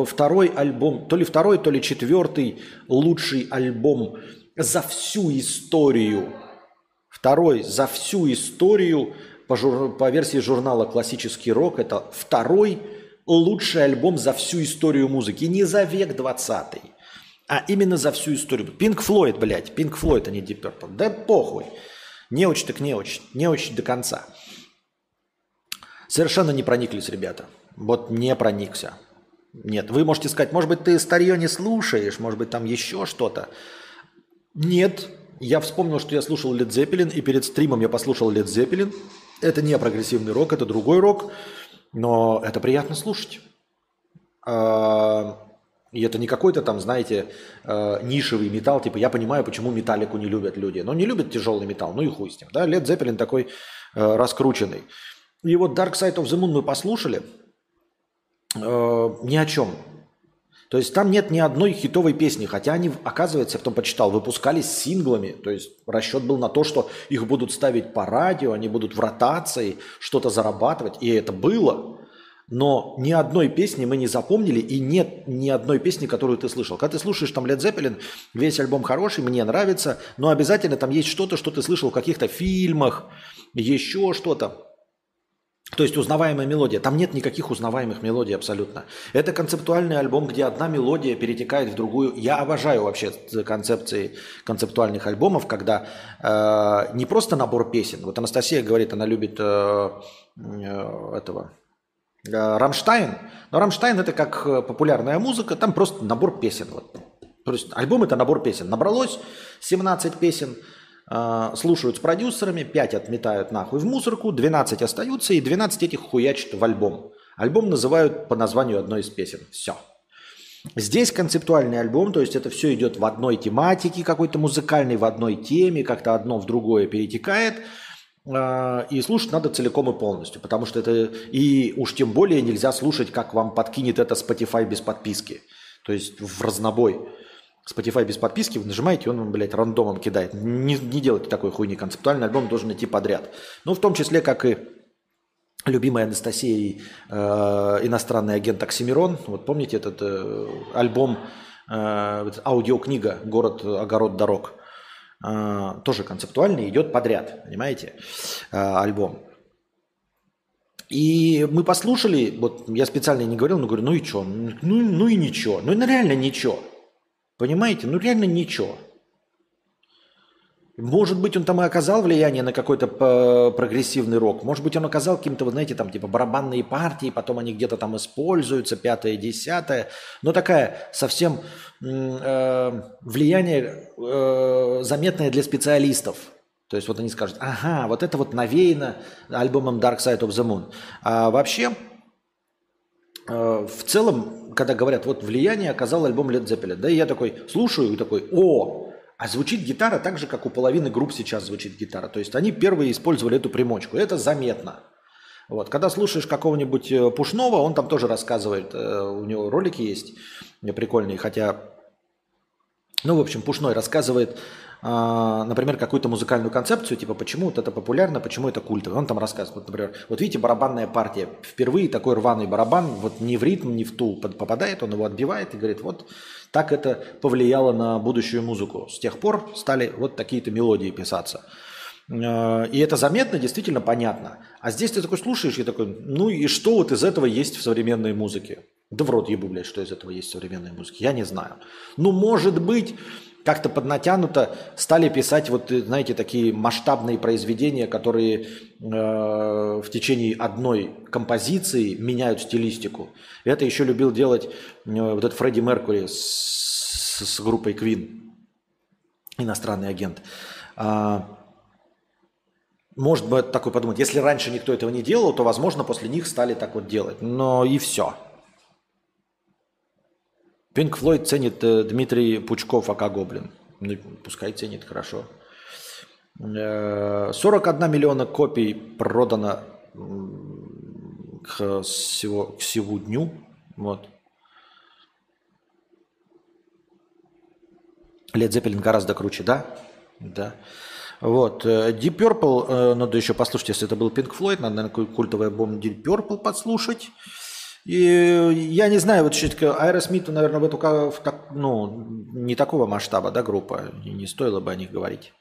Второй альбом, то ли второй, то ли четвертый лучший альбом за всю историю. Второй за всю историю по, жур, по версии журнала «Классический рок» это второй лучший альбом за всю историю музыки. Не за век 20 а именно за всю историю. Пинк Флойд, блядь. Пинк Флойд, а не Deep Purple. Да похуй. Не очень так. Не очень до конца. Совершенно не прониклись ребята. Вот не проникся. Нет, вы можете сказать, может быть, ты старье не слушаешь, может быть, там еще что-то. Нет, я вспомнил, что я слушал Led Zeppelin, и перед стримом я послушал Led Zeppelin. Это не прогрессивный рок, это другой рок, но это приятно слушать. А, и это не какой-то там, знаете, э, нишевый металл, типа я понимаю, почему металлику не любят люди. Но не любят тяжелый металл, ну и хуй с ним. Да? Лед Зеппелин такой э, раскрученный. И вот Dark Side of the Moon мы послушали э, ни о чем. То есть там нет ни одной хитовой песни, хотя они, оказывается, я потом почитал, выпускались синглами. То есть расчет был на то, что их будут ставить по радио, они будут в ротации, что-то зарабатывать. И это было но ни одной песни мы не запомнили, и нет ни одной песни, которую ты слышал. Когда ты слушаешь там Led Zeppelin, весь альбом хороший, мне нравится, но обязательно там есть что-то, что ты слышал в каких-то фильмах, еще что-то. То есть узнаваемая мелодия. Там нет никаких узнаваемых мелодий абсолютно. Это концептуальный альбом, где одна мелодия перетекает в другую. Я обожаю вообще концепции концептуальных альбомов, когда э, не просто набор песен. Вот Анастасия говорит, она любит э, э, этого Э, Рамштайн. Но Рамштайн это как э, популярная музыка, там просто набор песен. Вот. То есть альбом это набор песен. Набралось 17 песен, слушают с продюсерами, 5 отметают нахуй в мусорку, 12 остаются, и 12 этих хуячат в альбом. Альбом называют по названию одной из песен. Все. Здесь концептуальный альбом, то есть это все идет в одной тематике какой-то музыкальной, в одной теме, как-то одно в другое перетекает – а, и слушать надо целиком и полностью, потому что это... И уж тем более нельзя слушать, как вам подкинет это Spotify без подписки. То есть в разнобой. Spotify без подписки вы нажимаете, он вам, блядь, рандомом кидает. Не, не делайте такой хуйни. Концептуальный альбом должен идти подряд. Ну, в том числе, как и любимая Анастасия э, иностранный агент Оксимирон. Вот помните этот э, альбом, э, аудиокнига «Город, огород, дорог». А, тоже концептуальный, идет подряд, понимаете, а, альбом. И мы послушали, вот я специально не говорил, но говорю, ну и что, ну, ну и ничего, ну реально ничего, понимаете, ну реально ничего. Может быть, он там и оказал влияние на какой-то прогрессивный рок. Может быть, он оказал каким-то, вы знаете, там типа барабанные партии, потом они где-то там используются, пятое, десятое. Но такая совсем э, влияние э, заметное для специалистов. То есть вот они скажут, ага, вот это вот навеяно альбомом Dark Side of the Moon. А вообще, э, в целом, когда говорят, вот влияние оказал альбом Led Zeppelin, да, и я такой слушаю и такой, о, а звучит гитара так же, как у половины групп сейчас звучит гитара. То есть они первые использовали эту примочку. Это заметно. Вот. Когда слушаешь какого-нибудь э, Пушного, он там тоже рассказывает, э, у него ролики есть прикольные, хотя, ну, в общем, Пушной рассказывает, например, какую-то музыкальную концепцию, типа, почему вот это популярно, почему это культово. Он там рассказывает, вот, например, вот видите, барабанная партия, впервые такой рваный барабан, вот ни в ритм, ни в тул попадает, он его отбивает и говорит, вот так это повлияло на будущую музыку. С тех пор стали вот такие-то мелодии писаться. Э, и это заметно, действительно понятно. А здесь ты такой слушаешь и такой, ну и что вот из этого есть в современной музыке? Да в рот ебу, блядь, что из этого есть в современной музыке. Я не знаю. Ну, может быть, как-то поднатянуто стали писать вот, знаете, такие масштабные произведения, которые э, в течение одной композиции меняют стилистику. Это еще любил делать э, вот этот Фредди Меркури с, с группой Queen, иностранный агент. А, может быть, такой подумать, если раньше никто этого не делал, то, возможно, после них стали так вот делать. Но и все. Пинк Флойд ценит э, Дмитрий Пучков, АК Гоблин. Ну, пускай ценит, хорошо. 41 э, миллиона копий продано к, всего, к всего дню. Вот. Лед Зеппелин гораздо круче, да? Да. Вот. э, Deep Purple, надо еще послушать, если это был Pink Floyd, надо, наверное, культовый альбом Deep Purple подслушать. И я не знаю, вот все-таки Аэросмиту, наверное, в эту, в так- ну, не такого масштаба, да, группа, и не стоило бы о них говорить.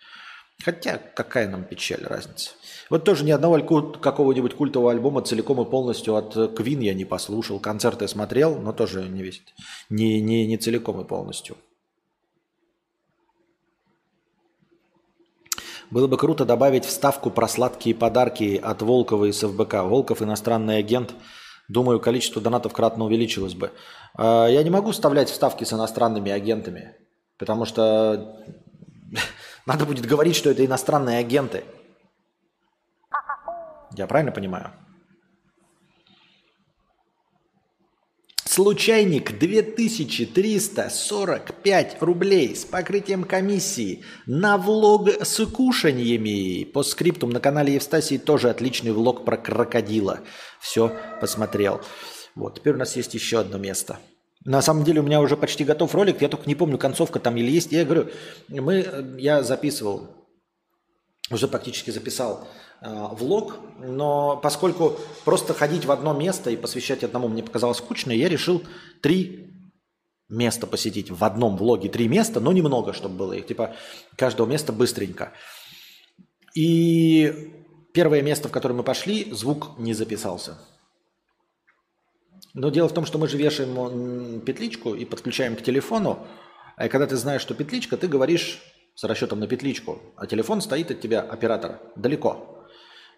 Хотя, какая нам печаль, разница. Вот тоже ни одного какого-нибудь культового альбома целиком и полностью от Queen я не послушал. Концерты смотрел, но тоже не весь, не, не, не целиком и полностью. Было бы круто добавить вставку про сладкие подарки от Волкова из ФБК. Волков иностранный агент. Думаю, количество донатов кратно увеличилось бы. А, Я не могу вставлять вставки с иностранными агентами, потому что надо будет говорить, что это иностранные агенты. Я правильно понимаю? Случайник 2345 рублей с покрытием комиссии на влог с кушаньями. По скриптум на канале Евстасии тоже отличный влог про крокодила. Все посмотрел. Вот, теперь у нас есть еще одно место. На самом деле у меня уже почти готов ролик, я только не помню, концовка там или есть. Я говорю, мы, э, я записывал, уже практически записал влог, но поскольку просто ходить в одно место и посвящать одному мне показалось скучно, я решил три места посетить в одном влоге. Три места, но немного, чтобы было их. Типа каждого места быстренько. И первое место, в которое мы пошли, звук не записался. Но дело в том, что мы же вешаем петличку и подключаем к телефону. А когда ты знаешь, что петличка, ты говоришь с расчетом на петличку, а телефон стоит от тебя, оператор, далеко.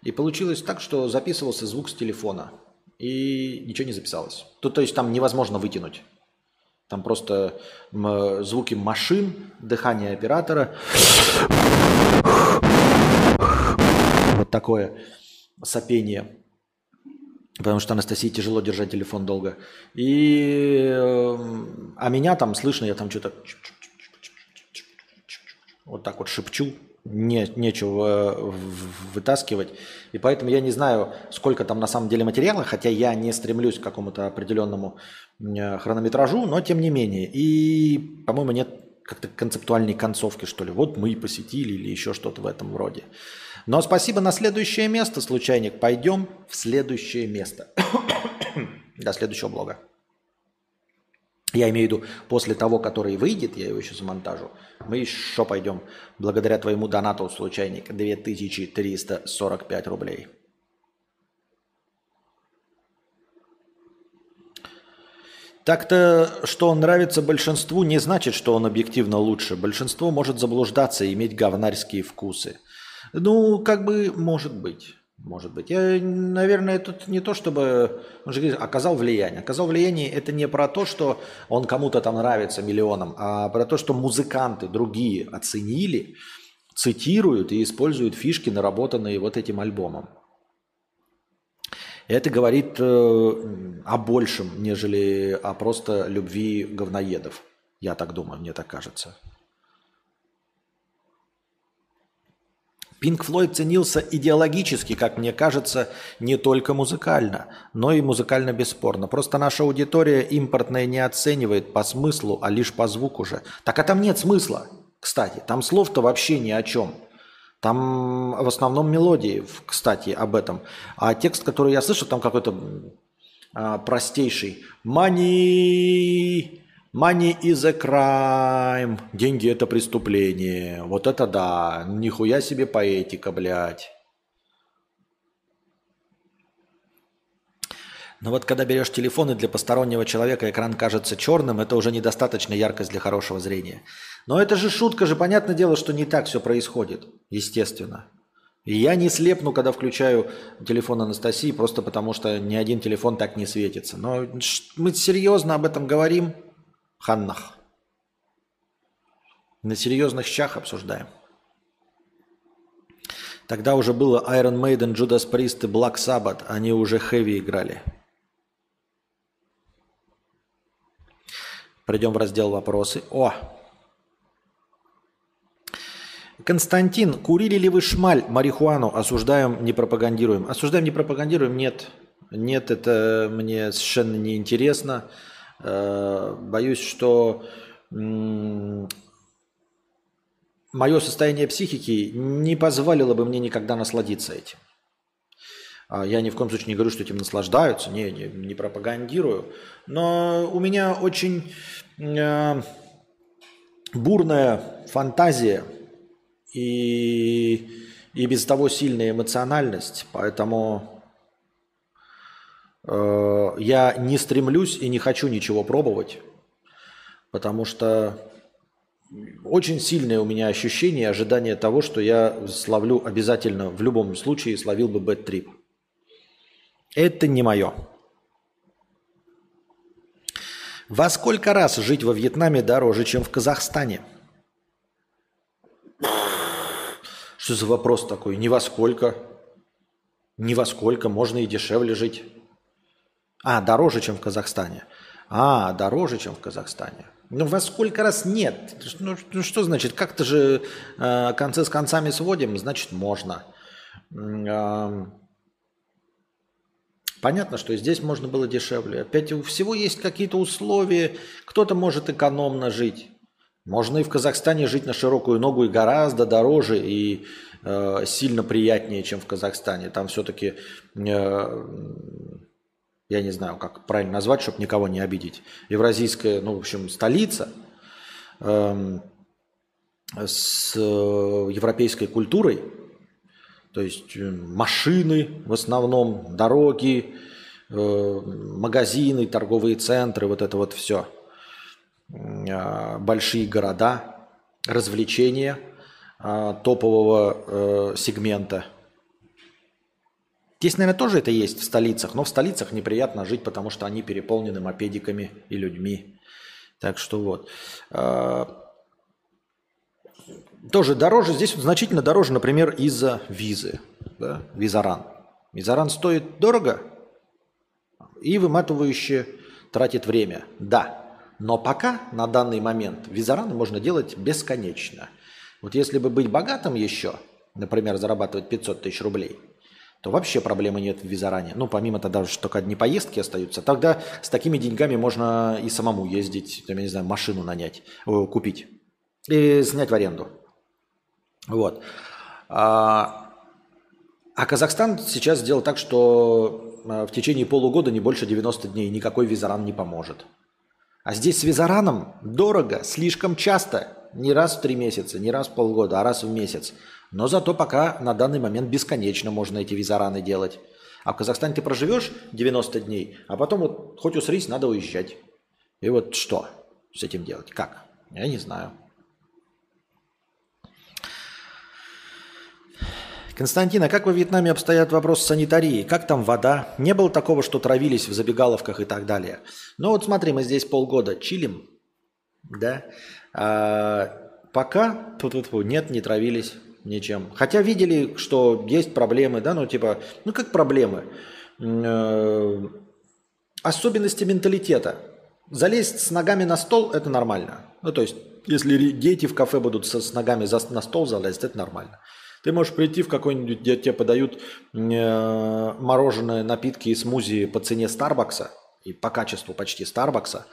И получилось так, что записывался звук с телефона, и ничего не записалось. То, то есть там невозможно вытянуть. Там просто звуки машин, дыхание оператора. Вот такое сопение. Потому что Анастасии тяжело держать телефон долго. И, э, а меня там слышно, я там что-то вот так вот шепчу, не, нечего э, вытаскивать. И поэтому я не знаю, сколько там на самом деле материала, хотя я не стремлюсь к какому-то определенному э, хронометражу, но тем не менее. И, по-моему, нет как-то концептуальной концовки, что ли. Вот мы и посетили или еще что-то в этом роде. Но спасибо на следующее место, случайник. Пойдем в следующее место. До следующего блога. Я имею в виду, после того, который выйдет, я его еще замонтажу, мы еще пойдем, благодаря твоему донату, случайник, 2345 рублей. Так-то, что он нравится большинству, не значит, что он объективно лучше. Большинство может заблуждаться и иметь говнарские вкусы. Ну, как бы, может быть. Может быть. Я, наверное, тут не то, чтобы... Он же говорит, оказал влияние. Оказал влияние это не про то, что он кому-то там нравится миллионам, а про то, что музыканты другие оценили, цитируют и используют фишки, наработанные вот этим альбомом. Это говорит э, о большем, нежели о просто любви говноедов. Я так думаю, мне так кажется. Пинк Флойд ценился идеологически, как мне кажется, не только музыкально, но и музыкально бесспорно. Просто наша аудитория импортная не оценивает по смыслу, а лишь по звуку же. Так а там нет смысла, кстати. Там слов-то вообще ни о чем. Там в основном мелодии, кстати, об этом. А текст, который я слышу, там какой-то а, простейший. Money, money is a crime. Деньги это преступление. Вот это да. Нихуя себе поэтика, блядь. Но вот когда берешь телефон и для постороннего человека экран кажется черным, это уже недостаточно яркость для хорошего зрения. Но это же шутка же, понятное дело, что не так все происходит, естественно. И я не слепну, когда включаю телефон Анастасии, просто потому что ни один телефон так не светится. Но мы серьезно об этом говорим, Ханнах. На серьезных щах обсуждаем. Тогда уже было Iron Maiden, Judas Priest и Black Sabbath. Они уже хэви играли. Придем в раздел «Вопросы». О! Константин, курили ли вы шмаль, марихуану? Осуждаем, не пропагандируем. Осуждаем, не пропагандируем? Нет. Нет, это мне совершенно не интересно. Э, Боюсь, что мое состояние психики не позволило бы мне никогда насладиться этим. А, я ни в коем случае не говорю, что этим наслаждаются, не, не, не пропагандирую. Но у меня очень э, бурная фантазия и, и без того сильная эмоциональность, поэтому я не стремлюсь и не хочу ничего пробовать, потому что очень сильное у меня ощущение, ожидание того, что я словлю обязательно, в любом случае, словил бы бэт-трип. Это не мое. Во сколько раз жить во Вьетнаме дороже, чем в Казахстане? Что за вопрос такой? Ни во сколько. Ни во сколько. Можно и дешевле жить. А, дороже, чем в Казахстане. А, дороже, чем в Казахстане. Ну, во сколько раз нет? Ну, ну что значит? Как-то же э, концы с концами сводим, значит, можно. Э, Понятно, что здесь можно было дешевле. Опять у всего есть какие-то условия. Кто-то может экономно жить. Можно и в Казахстане жить на широкую ногу и гораздо дороже и э, сильно приятнее, чем в Казахстане. Там все-таки, э, я не знаю, как правильно назвать, чтобы никого не обидеть. Евразийская, ну, в общем, столица э, с европейской культурой – то есть э, машины в основном, дороги, э, магазины, торговые центры, вот это вот все. А, большие города, развлечения а, топового э, сегмента. Здесь, наверное, тоже это есть в столицах, но в столицах неприятно жить, потому что они переполнены мопедиками и людьми. Так что вот. А, тоже дороже, здесь вот значительно дороже, например, из-за визы, да, визаран. Визаран стоит дорого и выматывающе тратит время, да. Но пока, на данный момент, визараны можно делать бесконечно. Вот если бы быть богатым еще, например, зарабатывать 500 тысяч рублей, то вообще проблемы нет в визаране. Ну, помимо тогда, что только одни поездки остаются, тогда с такими деньгами можно и самому ездить, я не знаю, машину нанять, купить и снять в аренду. Вот. А, а Казахстан сейчас сделал так, что а, в течение полугода не больше 90 дней никакой визаран не поможет. А здесь с визараном дорого, слишком часто. Не раз в три месяца, не раз в полгода, а раз в месяц. Но зато пока на данный момент бесконечно можно эти визараны делать. А в Казахстане ты проживешь 90 дней, а потом вот хоть усрись, надо уезжать. И вот что с этим делать? Как? Я не знаю. Константин, а как во Вьетнаме обстоят вопрос санитарии? Как там вода? Не было такого, что травились в забегаловках и так далее? Ну вот смотри, мы здесь полгода чилим, да? А, пока нет, не травились ничем. Хотя видели, что есть проблемы, да, ну типа, ну как проблемы? Э, особенности менталитета. Залезть с ногами на стол – это нормально. Ну то есть, если дети в кафе будут с, с ногами за, на стол залезть, это нормально. Ты можешь прийти в какой-нибудь, где тебе подают э, мороженое, напитки и смузи по цене Старбакса и по качеству почти Старбакса,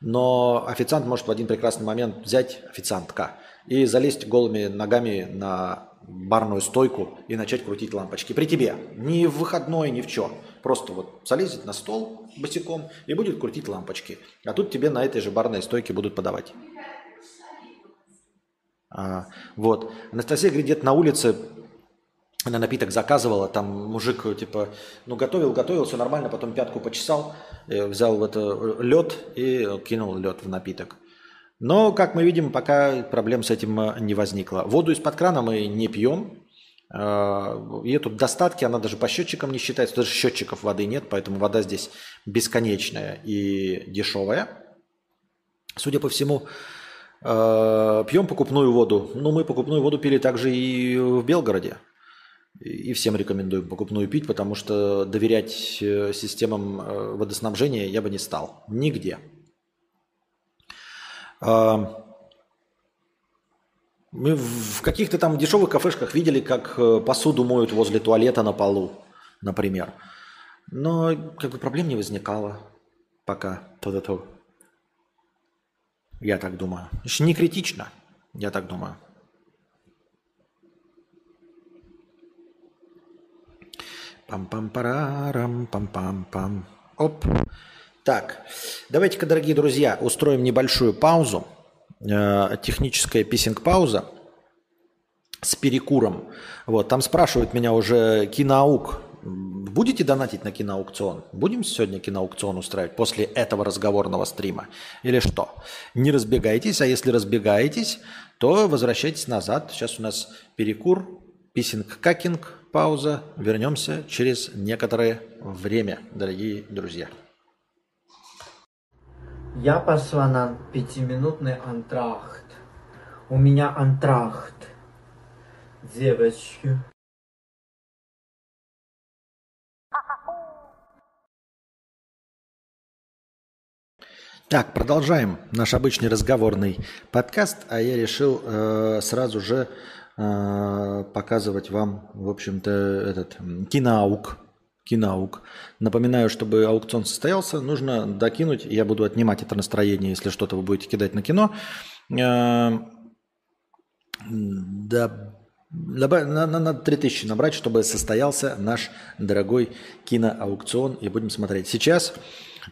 но официант может в один прекрасный момент взять официантка и залезть голыми ногами на барную стойку и начать крутить лампочки. При тебе. Ни в выходной, ни в чем. Просто вот залезет на стол босиком и будет крутить лампочки. А тут тебе на этой же барной стойке будут подавать. А, вот. Анастасия говорит, где-то на улице она напиток заказывала, там мужик типа, ну готовил, готовил, все нормально, потом пятку почесал, э, взял это э, лед и кинул лед в напиток. Но, как мы видим, пока проблем с этим э, не возникло. Воду из-под крана мы не пьем. Ее тут достатки, она даже по счетчикам не считается, даже счетчиков воды нет, поэтому вода здесь бесконечная и дешевая. Судя по всему, Э, пьем покупную воду. Ну, мы покупную воду пили также и в Белгороде. И всем рекомендуем покупную пить, потому что доверять э, системам э, водоснабжения я бы не стал. Нигде. А, мы в каких-то там дешевых кафешках видели, как э, посуду моют возле туалета на полу, например. Но как бы проблем не возникало пока. То-то-то. Я так думаю. Еще не критично, я так думаю. Пам-пам-парарам, пам-пам-пам. Оп. Так, давайте-ка, дорогие друзья, устроим небольшую паузу. Э, техническая писинг-пауза с перекуром. Вот, там спрашивают меня уже киноаук. Будете донатить на киноаукцион? Будем сегодня киноаукцион устраивать после этого разговорного стрима? Или что? Не разбегайтесь, а если разбегаетесь, то возвращайтесь назад. Сейчас у нас перекур, писинг-какинг, пауза. Вернемся через некоторое время, дорогие друзья. Я пошла на пятиминутный антрахт. У меня антрахт. Девочки. Так, продолжаем наш обычный разговорный подкаст, а я решил э, сразу же э, показывать вам, в общем-то, этот киноаук. Киноаук. Напоминаю, чтобы аукцион состоялся, нужно докинуть, я буду отнимать это настроение, если что-то вы будете кидать на кино. Э, да, надо 3000 набрать, чтобы состоялся наш дорогой киноаукцион, и будем смотреть. Сейчас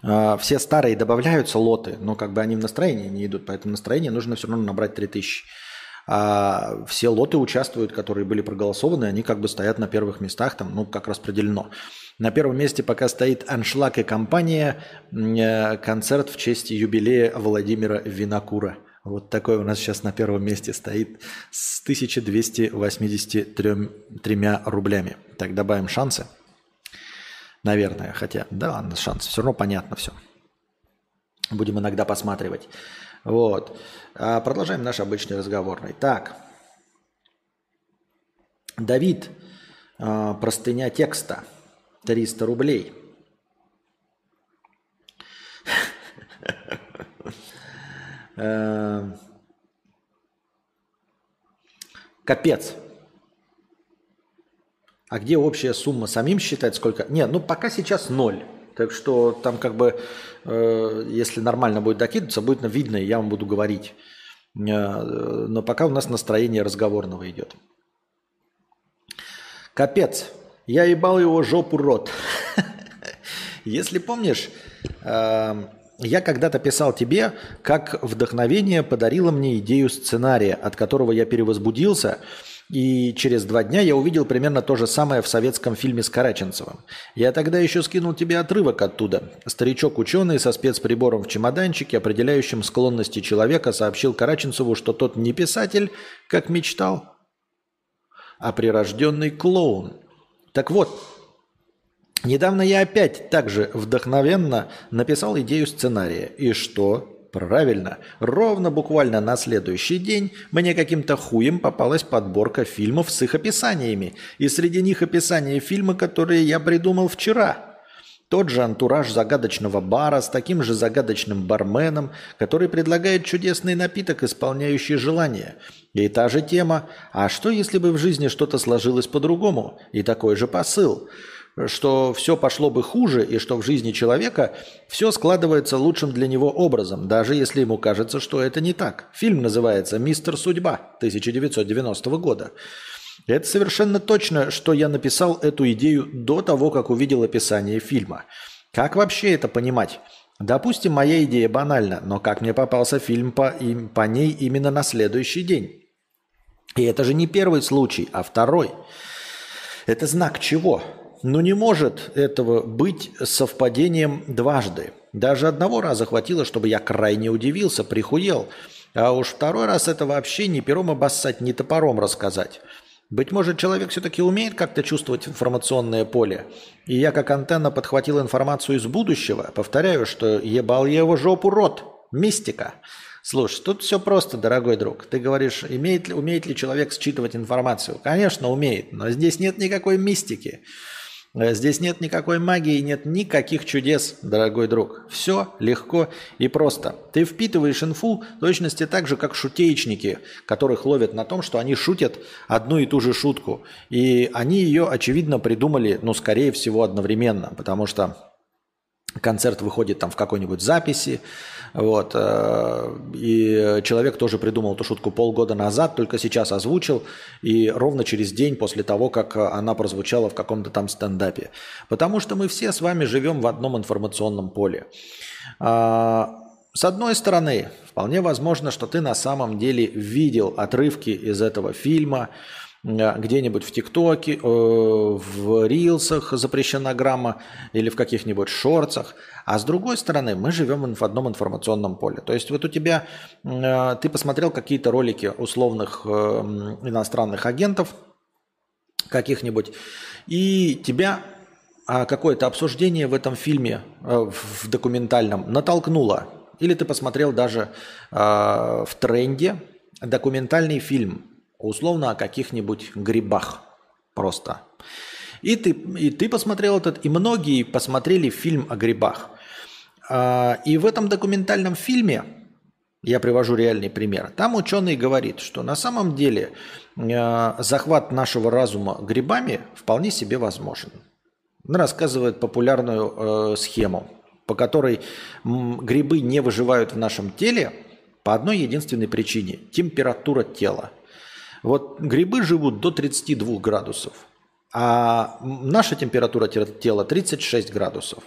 э, все старые добавляются лоты, но как бы они в настроении не идут, поэтому настроение нужно все равно набрать 3000. А все лоты участвуют, которые были проголосованы, они как бы стоят на первых местах, там, ну, как распределено. На первом месте пока стоит «Аншлаг» и компания э, концерт в честь юбилея Владимира Винокура. Вот такой у нас сейчас на первом месте стоит с 1283 рублями. Так, добавим шансы. Наверное, хотя, да ладно, шансы. Все равно понятно все. Будем иногда посматривать. Вот. А продолжаем наш обычный разговорный. Так. Давид, а, простыня текста. 300 рублей. Э, капец. А где общая сумма? Самим считать сколько? Нет, ну пока сейчас ноль. Так что там как бы, э, если нормально будет докидываться, будет видно, и я вам буду говорить. Э, но пока у нас настроение разговорного идет. Капец. Я ебал его жопу рот. Если помнишь, э, я когда-то писал тебе, как вдохновение подарило мне идею сценария, от которого я перевозбудился, и через два дня я увидел примерно то же самое в советском фильме с Караченцевым. Я тогда еще скинул тебе отрывок оттуда. Старичок-ученый со спецприбором в чемоданчике, определяющим склонности человека, сообщил Караченцеву, что тот не писатель, как мечтал, а прирожденный клоун. Так вот, Недавно я опять также вдохновенно написал идею сценария. И что? Правильно. Ровно буквально на следующий день мне каким-то хуем попалась подборка фильмов с их описаниями. И среди них описание фильма, которые я придумал вчера. Тот же антураж загадочного бара с таким же загадочным барменом, который предлагает чудесный напиток, исполняющий желания. И та же тема «А что, если бы в жизни что-то сложилось по-другому?» И такой же посыл – что все пошло бы хуже и что в жизни человека все складывается лучшим для него образом, даже если ему кажется, что это не так. Фильм называется «Мистер Судьба» 1990 года. Это совершенно точно, что я написал эту идею до того, как увидел описание фильма. Как вообще это понимать? Допустим, моя идея банальна, но как мне попался фильм по, им, по ней именно на следующий день? И это же не первый случай, а второй. Это знак чего? Но не может этого быть совпадением дважды. Даже одного раза хватило, чтобы я крайне удивился, прихуел. А уж второй раз это вообще не пером обоссать, не топором рассказать. Быть может, человек все-таки умеет как-то чувствовать информационное поле. И я как антенна подхватил информацию из будущего. Повторяю, что ебал я его жопу рот. Мистика. Слушай, тут все просто, дорогой друг. Ты говоришь, имеет ли, умеет ли человек считывать информацию? Конечно, умеет, но здесь нет никакой мистики. Здесь нет никакой магии, нет никаких чудес, дорогой друг. Все легко и просто. Ты впитываешь инфу точности так же, как шутеечники, которых ловят на том, что они шутят одну и ту же шутку. И они ее, очевидно, придумали, ну, скорее всего, одновременно, потому что концерт выходит там в какой-нибудь записи, вот, э, и человек тоже придумал эту шутку полгода назад, только сейчас озвучил, и ровно через день после того, как она прозвучала в каком-то там стендапе. Потому что мы все с вами живем в одном информационном поле. А, с одной стороны, вполне возможно, что ты на самом деле видел отрывки из этого фильма, где-нибудь в ТикТоке, э, в Рилсах запрещена грамма или в каких-нибудь шорцах. А с другой стороны, мы живем в одном информационном поле. То есть вот у тебя, э, ты посмотрел какие-то ролики условных иностранных агентов каких-нибудь, и тебя а какое-то обсуждение в этом фильме, в документальном, натолкнуло. Или ты посмотрел даже в тренде документальный фильм условно о каких-нибудь грибах просто. И ты, и ты посмотрел этот, и многие посмотрели фильм о грибах. А, и в этом документальном фильме, я привожу реальный пример, там ученый говорит, что на самом деле а, захват нашего разума грибами вполне себе возможен. Он рассказывает популярную э, схему, по которой грибы не выживают в нашем теле по одной единственной причине – температура тела. Вот грибы живут до 32 градусов, а наша температура тела 36 градусов.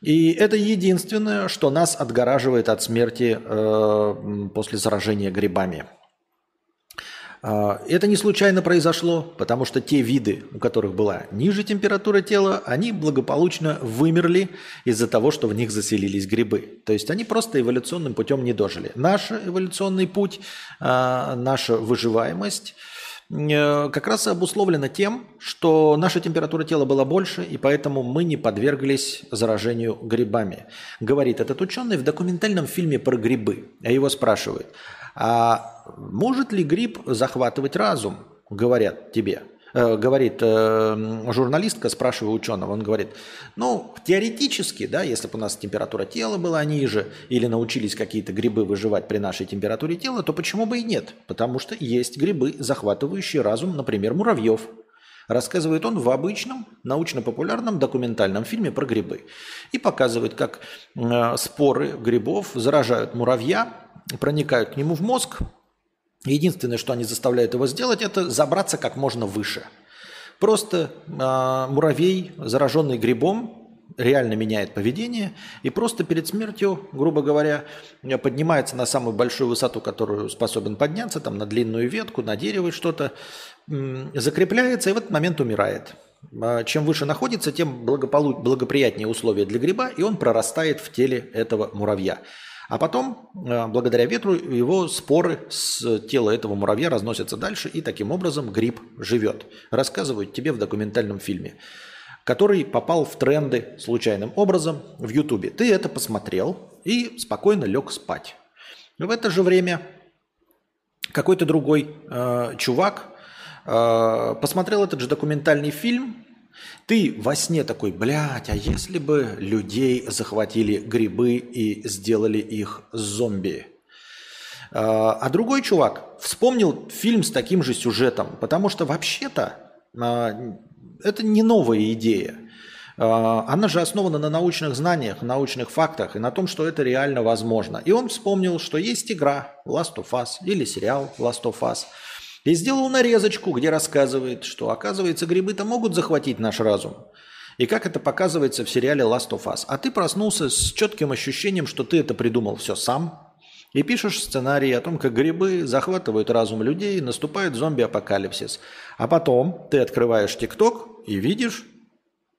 И это единственное, что нас отгораживает от смерти э, после заражения грибами. А, это не случайно произошло, потому что те виды, у которых была ниже температура тела, они благополучно вымерли из-за того, что в них заселились грибы. То есть они просто эволюционным путем не дожили. Наш эволюционный путь, а, наша выживаемость э, как раз обусловлена тем, что наша температура тела была больше, и поэтому мы не подверглись заражению грибами. Говорит этот ученый в документальном фильме про грибы. Его спрашивают – а может ли грипп захватывать разум, говорят тебе? Э, говорит э, журналистка, спрашивая ученого, он говорит, ну, теоретически, да, если бы у нас температура тела была ниже или научились какие-то грибы выживать при нашей температуре тела, то почему бы и нет? Потому что есть грибы, захватывающие разум, например, муравьев. Рассказывает он в обычном научно-популярном документальном фильме про грибы. И показывает, как э, споры грибов заражают муравья, проникают к нему в мозг. Единственное, что они заставляют его сделать, это забраться как можно выше. Просто э, муравей, зараженный грибом, реально меняет поведение и просто перед смертью, грубо говоря, поднимается на самую большую высоту, которую способен подняться, там на длинную ветку, на дерево что-то, закрепляется и в этот момент умирает. А, чем выше находится, тем благополу... благоприятнее условия для гриба, и он прорастает в теле этого муравья. А потом, э, благодаря ветру, его споры с тела этого муравья разносятся дальше, и таким образом гриб живет. Рассказывают тебе в документальном фильме, который попал в тренды случайным образом в Ютубе. Ты это посмотрел и спокойно лег спать. В это же время какой-то другой э, чувак э, посмотрел этот же документальный фильм ты во сне такой, блядь, а если бы людей захватили грибы и сделали их зомби? А, а другой чувак вспомнил фильм с таким же сюжетом, потому что вообще-то а, это не новая идея. А, она же основана на научных знаниях, научных фактах и на том, что это реально возможно. И он вспомнил, что есть игра Last of Us или сериал Last of Us – и сделал нарезочку, где рассказывает, что, оказывается, грибы-то могут захватить наш разум. И как это показывается в сериале Last of Us. А ты проснулся с четким ощущением, что ты это придумал все сам. И пишешь сценарий о том, как грибы захватывают разум людей, наступает зомби-апокалипсис. А потом ты открываешь ТикТок и видишь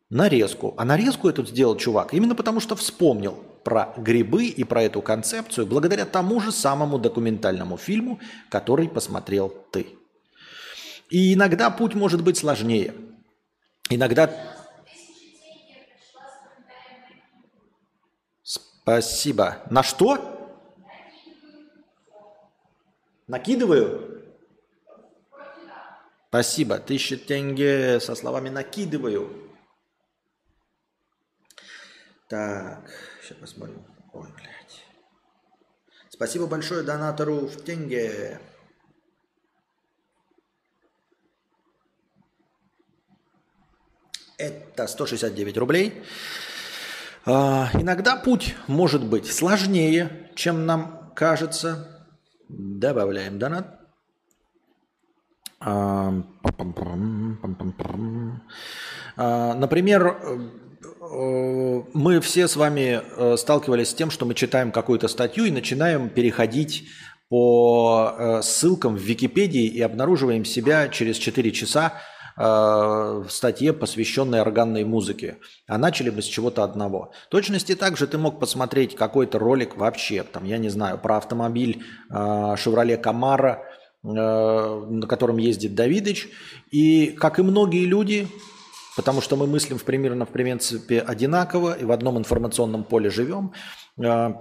нарезку. А нарезку этот сделал чувак именно потому, что вспомнил про грибы и про эту концепцию благодаря тому же самому документальному фильму, который посмотрел ты. И иногда путь может быть сложнее. Иногда... Спасибо. На что? Накидываю? Спасибо. Тысяча тенге со словами «накидываю». Так, сейчас посмотрим. Ой, блядь. Спасибо большое донатору в тенге. Это 169 рублей. А, иногда путь может быть сложнее, чем нам кажется. Добавляем донат. А, а, например, э, мы все с вами э, сталкивались с тем, что мы читаем какую-то статью и начинаем переходить по э, ссылкам в Википедии и обнаруживаем себя через 4 часа в статье, посвященной органной музыке. А начали мы с чего-то одного. Точности также ты мог посмотреть какой-то ролик вообще, там, я не знаю, про автомобиль Chevrolet Camaro, Э, на котором ездит Давидыч. И, как и многие люди, потому что мы мыслим в примерно в принципе одинаково и в одном информационном поле живем, э,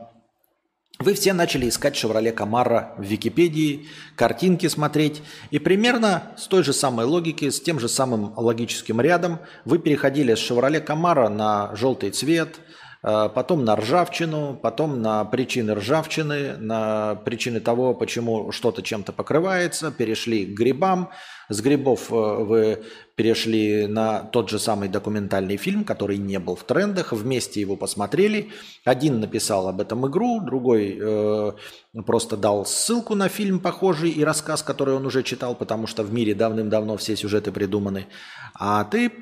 вы все начали искать «Шевроле Камара» в Википедии, картинки смотреть, и примерно с той же самой логики, с тем же самым логическим рядом вы переходили с «Шевроле Камара» на желтый цвет – а, потом на ржавчину, потом на причины ржавчины, на причины того, почему что-то чем-то покрывается, перешли к грибам. С грибов э, вы перешли на тот же самый документальный фильм, который не был в трендах, вместе его посмотрели. Один написал об этом игру, другой э, просто дал ссылку на фильм похожий и рассказ, который он уже читал, потому что в мире давным-давно все сюжеты придуманы. А ты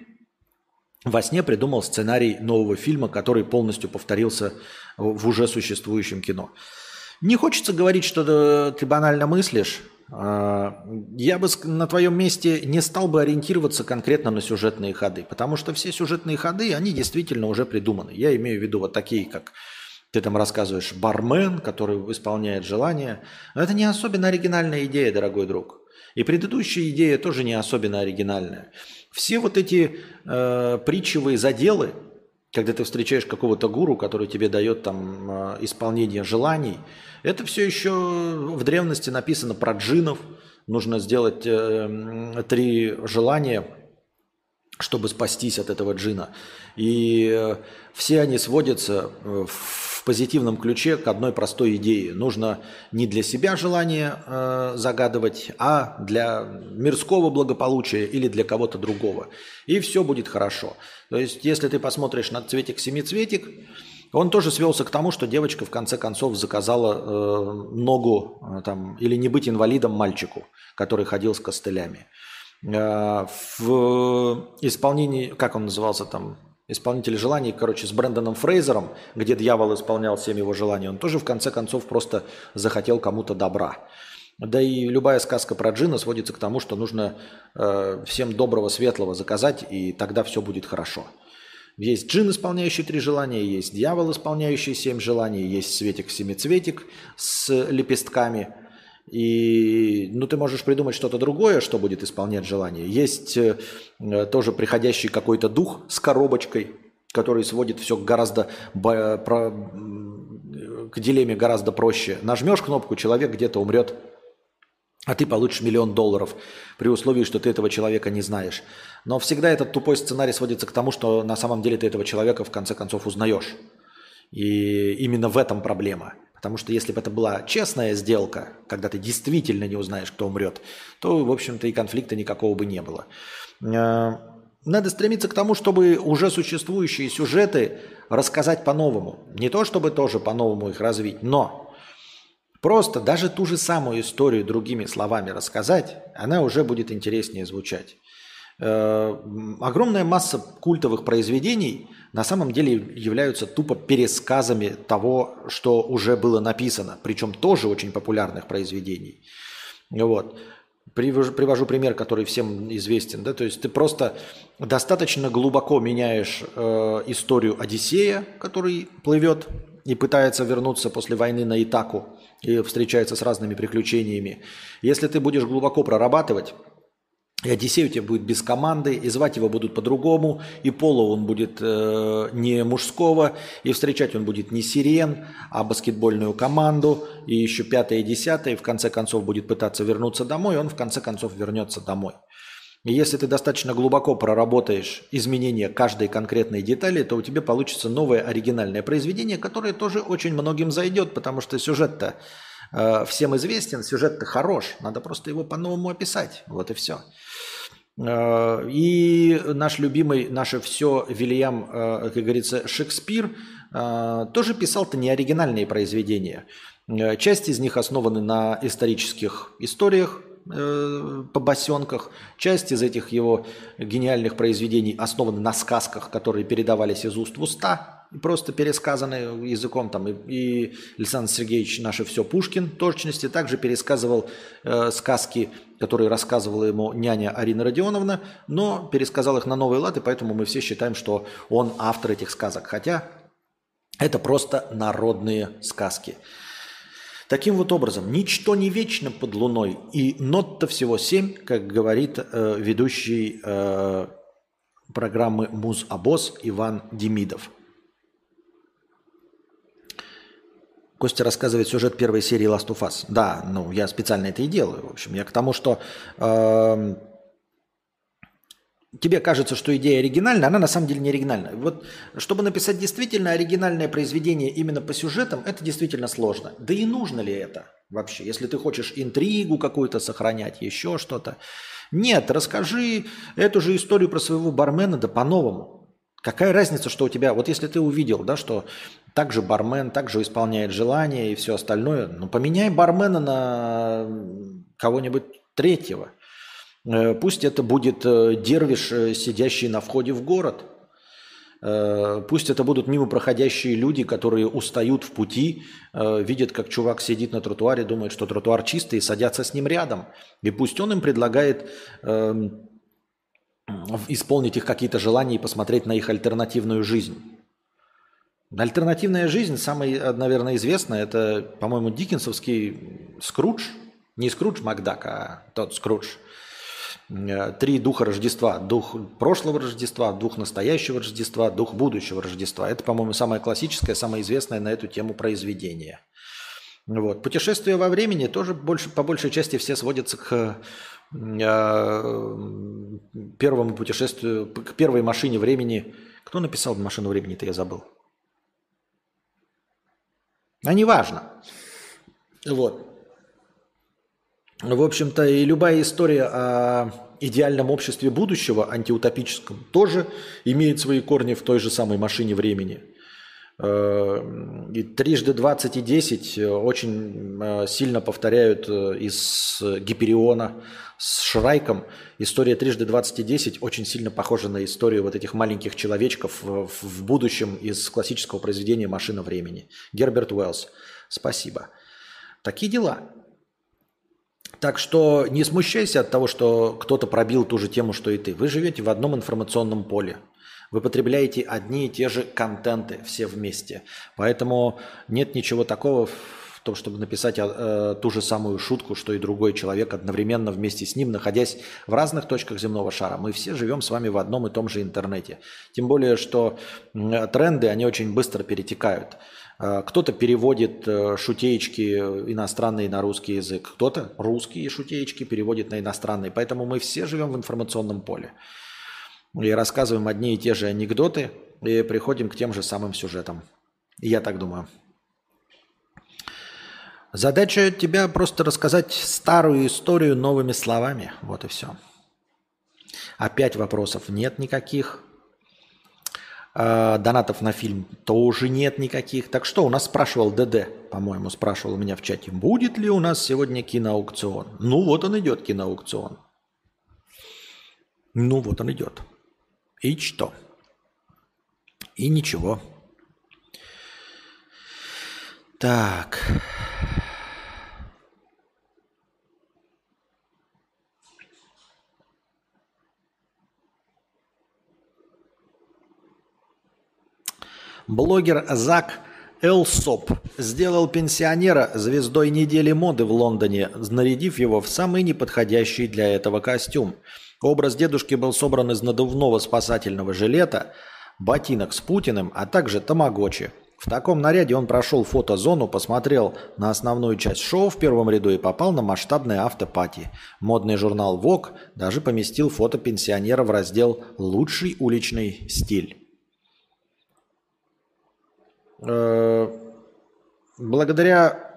во сне придумал сценарий нового фильма, который полностью повторился в уже существующем кино. Не хочется говорить, что ты банально мыслишь. А, я бы на твоем месте не стал бы ориентироваться конкретно на сюжетные ходы, потому что все сюжетные ходы, они действительно уже придуманы. Я имею в виду вот такие, как ты там рассказываешь, бармен, который исполняет желание. Это не особенно оригинальная идея, дорогой друг. И предыдущая идея тоже не особенно оригинальная. Все вот эти э, притчевые заделы, когда ты встречаешь какого-то гуру, который тебе дает там э, исполнение желаний, это все еще в древности написано про джинов. Нужно сделать э, три желания, чтобы спастись от этого джина. И э, все они сводятся э, в в позитивном ключе к одной простой идее. Нужно не для себя желание э, загадывать, а для мирского благополучия или для кого-то другого. И все будет хорошо. То есть, если ты посмотришь на цветик-семицветик, он тоже свелся к тому, что девочка в конце концов заказала э, ногу э, там, или не быть инвалидом мальчику, который ходил с костылями. Э, в исполнении, как он назывался там, исполнитель желаний, короче, с Брэндоном Фрейзером, где дьявол исполнял всем его желания, он тоже в конце концов просто захотел кому-то добра. Да и любая сказка про джина сводится к тому, что нужно э, всем доброго, светлого заказать, и тогда все будет хорошо. Есть джин, исполняющий три желания, есть дьявол, исполняющий семь желаний, есть светик-семицветик с лепестками – и ну, ты можешь придумать что-то другое, что будет исполнять желание. Есть э, тоже приходящий какой-то дух с коробочкой, который сводит все гораздо про, к дилемме гораздо проще. Нажмешь кнопку, человек где-то умрет, а ты получишь миллион долларов при условии, что ты этого человека не знаешь. Но всегда этот тупой сценарий сводится к тому, что на самом деле ты этого человека в конце концов узнаешь. И именно в этом проблема. Потому что если бы это была честная сделка, когда ты действительно не узнаешь, кто умрет, то, в общем-то, и конфликта никакого бы не было. Э, надо стремиться к тому, чтобы уже существующие сюжеты рассказать по-новому. Не то, чтобы тоже по-новому их развить, но просто даже ту же самую историю другими словами рассказать, она уже будет интереснее звучать. Э, огромная масса культовых произведений на самом деле являются тупо пересказами того, что уже было написано, причем тоже очень популярных произведений. Вот. Привожу, привожу пример, который всем известен. Да? То есть ты просто достаточно глубоко меняешь э, историю Одиссея, который плывет и пытается вернуться после войны на Итаку и встречается с разными приключениями. Если ты будешь глубоко прорабатывать и Одиссей у тебя будет без команды, и звать его будут по-другому, и пола он будет э, не мужского, и встречать он будет не сирен, а баскетбольную команду, и еще пятое и десятое, и в конце концов будет пытаться вернуться домой, и он в конце концов вернется домой. И если ты достаточно глубоко проработаешь изменения каждой конкретной детали, то у тебя получится новое оригинальное произведение, которое тоже очень многим зайдет, потому что сюжет-то э, всем известен, сюжет-то хорош, надо просто его по-новому описать, вот и все. Э, и наш любимый, наше все Вильям, э, как говорится, Шекспир э, тоже писал-то не оригинальные произведения. Часть из них основаны на исторических историях, по басенках. Часть из этих его гениальных произведений основаны на сказках, которые передавались из уст в уста просто пересказаны языком. Там, и, и Александр Сергеевич наше все Пушкин точности также пересказывал э, сказки, которые рассказывала ему няня Арина Родионовна, но пересказал их на новый лад, и поэтому мы все считаем, что он автор этих сказок. Хотя это просто народные сказки. Таким вот образом, ничто не вечно под луной, и нот-то всего семь, как говорит э, ведущий э, программы «Муз-Обоз» Иван Демидов. Костя рассказывает сюжет первой серии Last of Us. Да, ну я специально это и делаю. В общем, я к тому, что э, тебе кажется, что идея оригинальна, она на самом деле не оригинальна. Вот чтобы написать действительно оригинальное произведение именно по сюжетам, это действительно сложно. Да и нужно ли это вообще? Если ты хочешь интригу какую-то сохранять, еще что-то. Нет, расскажи эту же историю про своего бармена, да по-новому. Какая разница, что у тебя, вот если ты увидел, да, что также бармен также исполняет желания и все остальное, ну поменяй бармена на кого-нибудь третьего. Э, пусть это будет э, дервиш, э, сидящий на входе в город. Пусть это будут мимо проходящие люди, которые устают в пути, видят, как чувак сидит на тротуаре, думает, что тротуар чистый, и садятся с ним рядом. И пусть он им предлагает эм, исполнить их какие-то желания и посмотреть на их альтернативную жизнь. Альтернативная жизнь, самая, наверное, известная, это, по-моему, диккенсовский Скрудж. Не Скрудж Макдак, а тот Скрудж. Э, три духа Рождества. Дух прошлого Рождества, дух настоящего Рождества, дух будущего Рождества. Это, по-моему, самое классическое, самое известное на эту тему произведение. Вот. Путешествия во времени тоже больше, по большей части все сводятся к Э, первому путешествию, к первой машине времени. Кто написал машину времени-то, я забыл. А неважно. Вот. В общем-то, и любая история о идеальном обществе будущего, антиутопическом, тоже имеет свои корни в той же самой машине времени – и трижды 20 и 10 э, очень э, сильно повторяют из Гипериона с Шрайком. История трижды 20 и 10 очень сильно похожа на историю вот этих маленьких человечков в будущем из классического произведения «Машина времени». Герберт Уэллс. Спасибо. Такие дела. Так что не смущайся от того, что кто-то пробил ту же тему, что и ты. Вы живете в одном информационном поле. Вы потребляете одни и те же контенты все вместе. Поэтому нет ничего такого в том, чтобы написать э, ту же самую шутку, что и другой человек одновременно вместе с ним, находясь в разных точках земного шара. Мы все живем с вами в одном и том же интернете. Тем более, что э, тренды, они очень быстро перетекают. Э, кто-то переводит э, шутеечки иностранные на русский язык, кто-то русские шутеечки переводит на иностранный. Поэтому мы все живем в информационном поле и рассказываем одни и те же анекдоты и приходим к тем же самым сюжетам. Я так думаю. Задача тебя просто рассказать старую историю новыми словами. Вот и все. Опять вопросов нет никаких. А, донатов на фильм тоже нет никаких. Так что у нас спрашивал ДД, по-моему, спрашивал меня в чате, будет ли у нас сегодня киноаукцион. Ну вот он идет, киноаукцион. Ну вот он идет. И что? И ничего. Так. Блогер Зак Элсоп сделал пенсионера звездой недели моды в Лондоне, нарядив его в самый неподходящий для этого костюм – Образ дедушки был собран из надувного спасательного жилета, ботинок с Путиным, а также тамагочи. В таком наряде он прошел фотозону, посмотрел на основную часть шоу в первом ряду и попал на масштабное автопати. Модный журнал Vogue даже поместил фото пенсионера в раздел «Лучший уличный стиль». Э, благодаря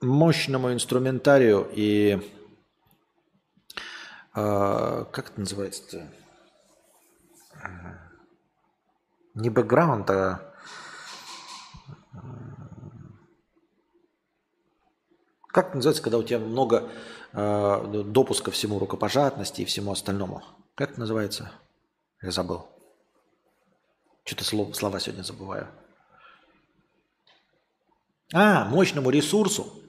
мощному инструментарию и э, как это называется-то? Не бэкграунд, а как это называется, когда у тебя много э, допуска всему рукопожатности и всему остальному? Как это называется? Я забыл. Что-то слова, слова сегодня забываю. А, мощному ресурсу,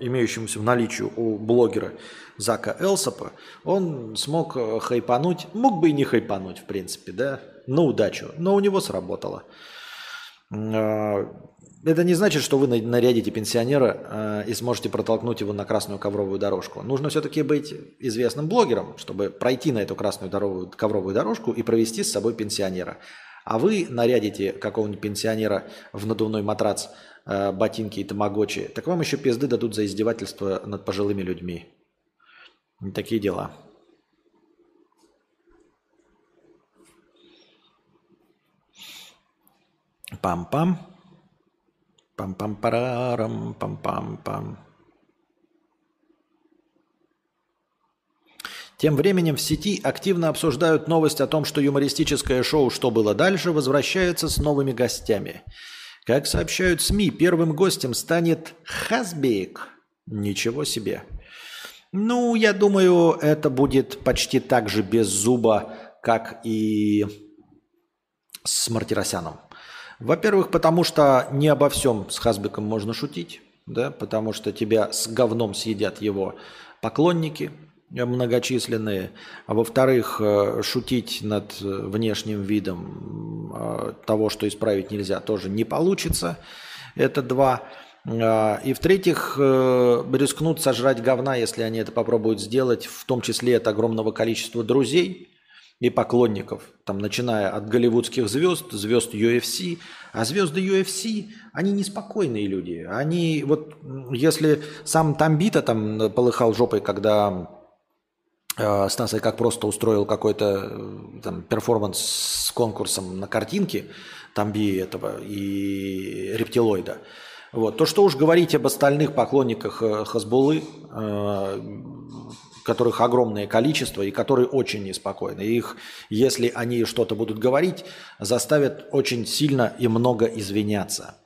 имеющемуся в наличии у блогера Зака Элсопа, он смог э, хайпануть, мог бы и не хайпануть, в принципе, да, на удачу, но у него сработало. Э, это не значит, что вы нарядите пенсионера э, и сможете протолкнуть его на красную ковровую дорожку. Нужно все-таки быть известным блогером, чтобы пройти на эту красную ковровую дорожку и провести с собой пенсионера. А вы нарядите какого-нибудь пенсионера в надувной матрац, э, ботинки и тамагочи, так вам еще пизды дадут за издевательство над пожилыми людьми. Такие дела. Пам-пам. Пам-пам-парарам, пам-пам-пам. Тем временем в сети активно обсуждают новость о том, что юмористическое шоу «Что было дальше» возвращается с новыми гостями. Как сообщают СМИ, первым гостем станет Хазбек. Ничего себе. Ну, я думаю, это будет почти так же без зуба, как и с Мартиросяном. Во-первых, потому что не обо всем с Хазбеком можно шутить, да, потому что тебя с говном съедят его поклонники многочисленные. А во-вторых, э, шутить над внешним видом э, того, что исправить нельзя, тоже не получится. Это два. И в-третьих, э, рискнут сожрать говна, если они это попробуют сделать, в том числе от огромного количества друзей – и поклонников, там, начиная от голливудских звезд, звезд UFC. А звезды UFC, они неспокойные люди. Они, вот, если сам Тамбита там полыхал жопой, когда э, Стас как просто устроил какой-то э, там перформанс с конкурсом на картинке Тамби этого и рептилоида. Вот. То, что уж говорить об остальных поклонниках э, Хазбулы, которых огромное количество и которые очень неспокойны. Их, если они что-то будут говорить, заставят очень сильно и много извиняться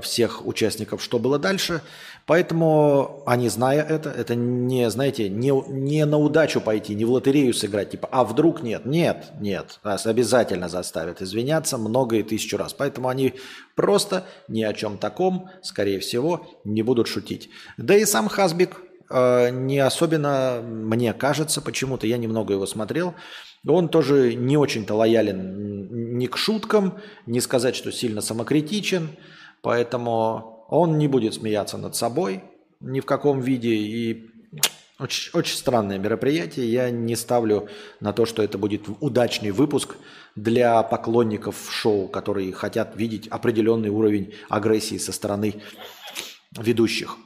всех участников, что было дальше. Поэтому они, зная это, это не, знаете, не, не на удачу пойти, не в лотерею сыграть, типа, а вдруг нет, нет, нет, нас обязательно заставят извиняться много и тысячу раз. Поэтому они просто ни о чем таком, скорее всего, не будут шутить. Да и сам Хасбик Э, не особенно, мне кажется, почему-то, я немного его смотрел, он тоже не очень-то лоялен ни к шуткам, не сказать, что сильно самокритичен, поэтому он не будет смеяться над собой ни в каком виде. И очень, очень странное мероприятие. Я не ставлю на то, что это будет удачный выпуск для поклонников шоу, которые хотят видеть определенный уровень агрессии со стороны ведущих.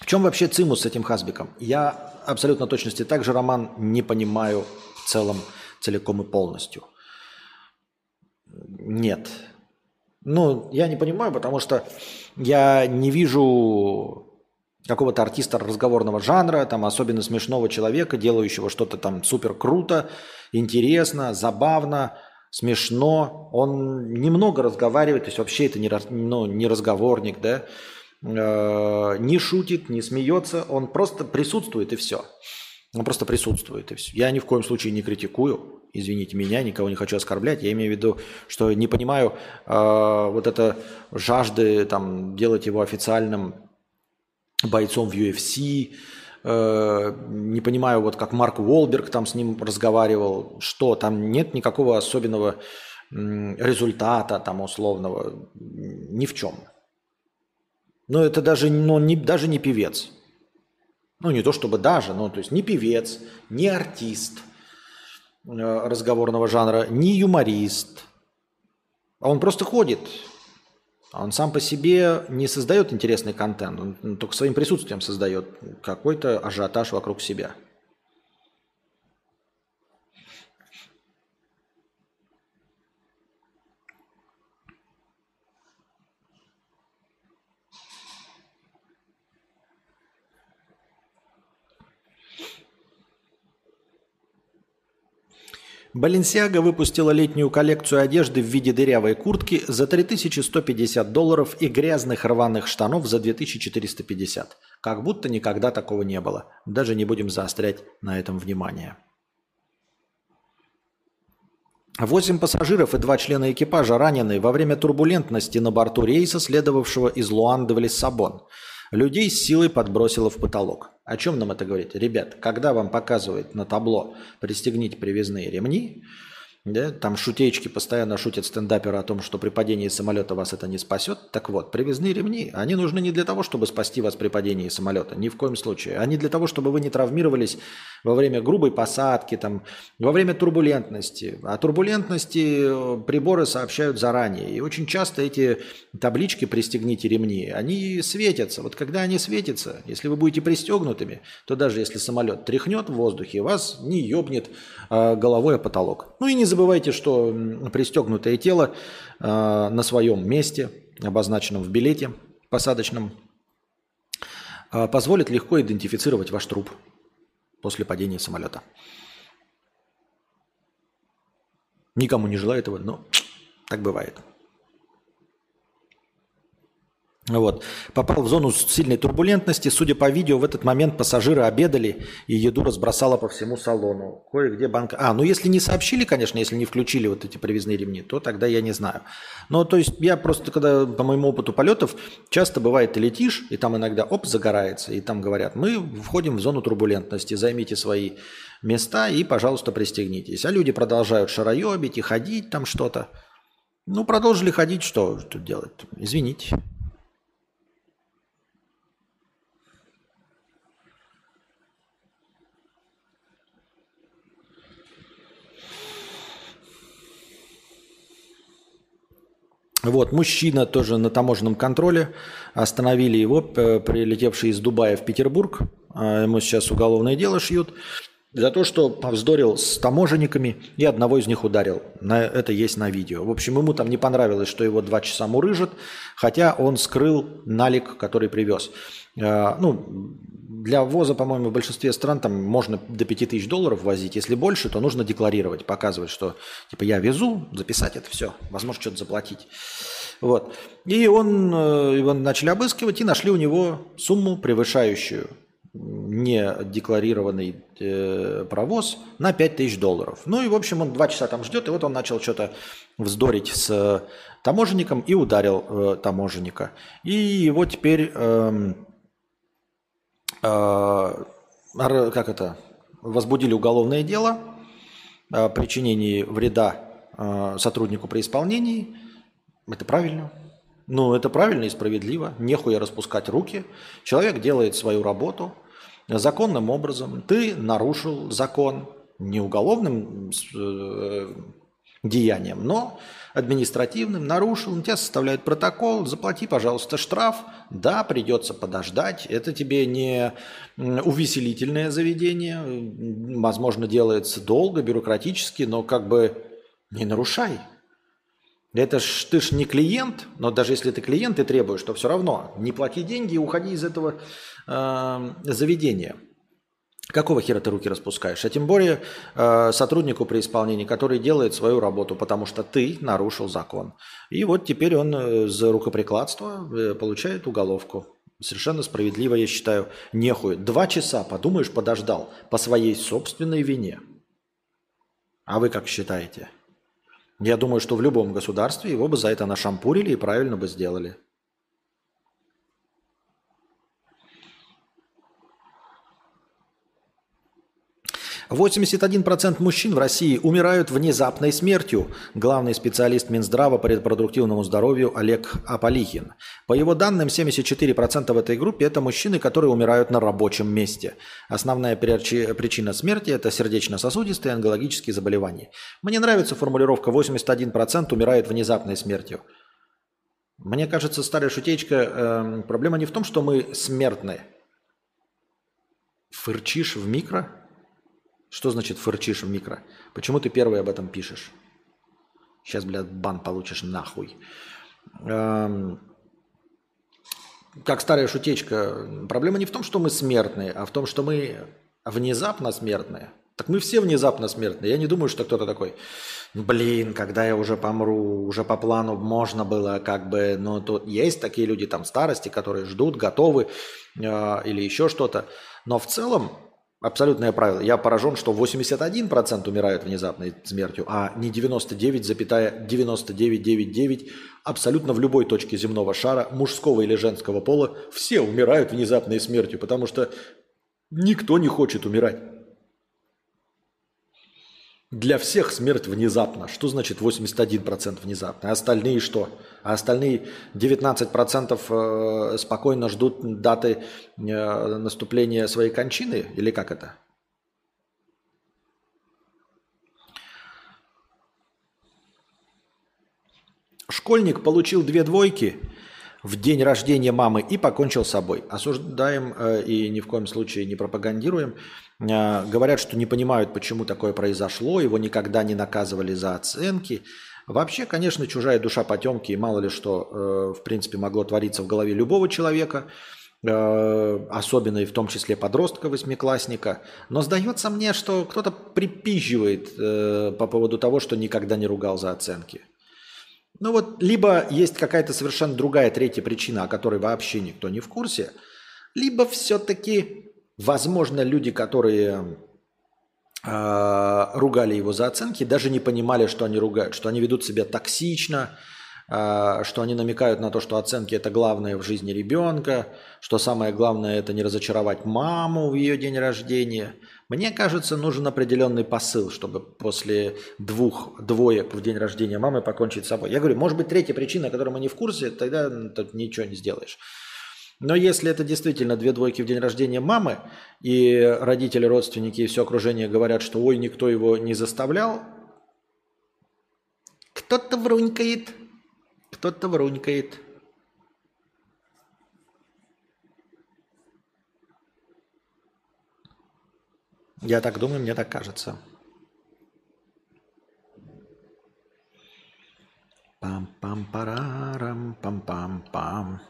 В чем вообще цимус с этим Хасбиком? Я абсолютно точности так же роман не понимаю в целом целиком и полностью. Нет. Ну, я не понимаю, потому что я не вижу какого-то артиста разговорного жанра, там особенно смешного человека, делающего что-то там супер круто, интересно, забавно, смешно. Он немного разговаривает, то есть вообще это не, ну, не разговорник, да, Э, не шутит, не смеется, он просто присутствует и все. Он просто присутствует и все. Я ни в коем случае не критикую, извините меня, никого не хочу оскорблять. Я имею в виду, что не понимаю э, вот это жажды там, делать его официальным бойцом в UFC, э, не понимаю, вот как Марк Уолберг там с ним разговаривал, что там нет никакого особенного результата там условного ни в чем. Но это даже, ну, не, даже не певец. Ну, не то чтобы даже, но то есть не певец, не артист разговорного жанра, не юморист. А он просто ходит. Он сам по себе не создает интересный контент, он только своим присутствием создает какой-то ажиотаж вокруг себя. Баленсиага выпустила летнюю коллекцию одежды в виде дырявой куртки за 3150 долларов и грязных рваных штанов за 2450. Как будто никогда такого не было. Даже не будем заострять на этом внимание. Восемь пассажиров и два члена экипажа ранены во время турбулентности на борту рейса, следовавшего из Луанды в Лиссабон. Людей с силой подбросило в потолок. О чем нам это говорит? Ребят, когда вам показывают на табло «пристегните привязные ремни», да? Там шутечки постоянно шутят стендаперы о том, что при падении самолета вас это не спасет. Так вот, привязные ремни, они нужны не для того, чтобы спасти вас при падении самолета, ни в коем случае. Они для того, чтобы вы не травмировались во время грубой посадки, там, во время турбулентности. О турбулентности э, приборы сообщают заранее. И очень часто эти таблички «пристегните ремни», они светятся. Вот когда они светятся, если вы будете пристегнутыми, то даже если самолет тряхнет в воздухе, вас не ебнет э, головой о потолок. Ну и не забывайте, что пристегнутое тело э, на своем месте, обозначенном в билете посадочном, э, позволит легко идентифицировать ваш труп после падения самолета. Никому не желаю этого, но так бывает. Вот. Попал в зону сильной турбулентности. Судя по видео, в этот момент пассажиры обедали и еду разбросала по всему салону. Кое-где банка... А, ну если не сообщили, конечно, если не включили вот эти привязные ремни, то тогда я не знаю. Но то есть я просто, когда по моему опыту полетов, часто бывает, ты летишь, и там иногда оп, загорается, и там говорят, мы входим в зону турбулентности, займите свои места и, пожалуйста, пристегнитесь. А люди продолжают шароебить и ходить там что-то. Ну, продолжили ходить, что тут делать? Извините. Вот, мужчина тоже на таможенном контроле. Остановили его, прилетевший из Дубая в Петербург. А, ему сейчас уголовное дело шьют. За то, что повздорил с таможенниками и одного из них ударил. На, это есть на видео. В общем, ему там не понравилось, что его два часа мурыжат, хотя он скрыл налик, который привез. А, ну, для ввоза, по-моему, в большинстве стран там можно до 5000 долларов возить. Если больше, то нужно декларировать, показывать, что типа я везу, записать это все, возможно, что-то заплатить. Вот. И он, э, его начали обыскивать и нашли у него сумму, превышающую не декларированный э, провоз на 5000 долларов. Ну и, в общем, он два часа там ждет, и вот он начал что-то вздорить с таможенником и ударил э, таможенника. И его теперь... Э, Э, как это, возбудили уголовное дело о причинении вреда э, сотруднику при исполнении. Это правильно. Ну, это правильно и справедливо. Нехуя распускать руки. Человек делает свою работу законным образом. Ты нарушил закон не уголовным э, деянием, но административным, нарушил, на тебя составляют протокол, заплати, пожалуйста, штраф. Да, придется подождать. Это тебе не увеселительное заведение. Возможно, делается долго, бюрократически, но как бы не нарушай. Это ж ты ж не клиент, но даже если ты клиент, ты требуешь, то все равно не плати деньги и уходи из этого э, заведения. Какого хера ты руки распускаешь? А тем более э, сотруднику при исполнении, который делает свою работу, потому что ты нарушил закон. И вот теперь он э, за рукоприкладство э, получает уголовку. Совершенно справедливо, я считаю, нехуй. Два часа, подумаешь, подождал по своей собственной вине. А вы как считаете? Я думаю, что в любом государстве его бы за это нашампурили и правильно бы сделали. 81% мужчин в России умирают внезапной смертью. Главный специалист Минздрава по репродуктивному здоровью Олег Аполихин. По его данным, 74% в этой группе – это мужчины, которые умирают на рабочем месте. Основная причина смерти – это сердечно-сосудистые онкологические заболевания. Мне нравится формулировка «81% умирает внезапной смертью». Мне кажется, старая шутечка, э, проблема не в том, что мы смертны. Фырчишь в микро – что значит фырчишь в микро? Почему ты первый об этом пишешь? Сейчас, блядь, бан получишь нахуй. Эм, как старая шутечка, проблема не в том, что мы смертные, а в том, что мы внезапно смертные. Так мы все внезапно смертны. Я не думаю, что кто-то такой, блин, когда я уже помру, уже по плану можно было, как бы, но тут есть такие люди там старости, которые ждут, готовы э, или еще что-то. Но в целом абсолютное правило. Я поражен, что 81% умирают внезапной смертью, а не 99,9999 абсолютно в любой точке земного шара, мужского или женского пола, все умирают внезапной смертью, потому что никто не хочет умирать. Для всех смерть внезапно. Что значит 81% внезапно? А остальные что? А остальные 19% э, спокойно ждут даты э, наступления своей кончины? Или как это? Школьник получил две двойки в день рождения мамы и покончил с собой. Осуждаем э, и ни в коем случае не пропагандируем. Э, говорят, что не понимают, почему такое произошло, его никогда не наказывали за оценки. Вообще, конечно, чужая душа потемки, и мало ли что, э, в принципе, могло твориться в голове любого человека, особенно и в том числе подростка, восьмиклассника. Но сдается мне, что кто-то припизживает по поводу того, что никогда не ругал за оценки. Ну вот, либо есть какая-то совершенно другая третья причина, о которой вообще никто не в курсе, либо все-таки, возможно, люди, которые э, ругали его за оценки, даже не понимали, что они ругают, что они ведут себя токсично, э, что они намекают на то, что оценки это главное в жизни ребенка, что самое главное это не разочаровать маму в ее день рождения – мне кажется, нужен определенный посыл, чтобы после двух двоек в день рождения мамы покончить с собой. Я говорю, может быть, третья причина, о которой мы не в курсе, тогда тут ничего не сделаешь. Но если это действительно две двойки в день рождения мамы, и родители, родственники и все окружение говорят, что ой, никто его не заставлял, кто-то врунькает, кто-то врунькает. Я так думаю, мне так кажется. Пам-пам-парарам, пам-пам-пам.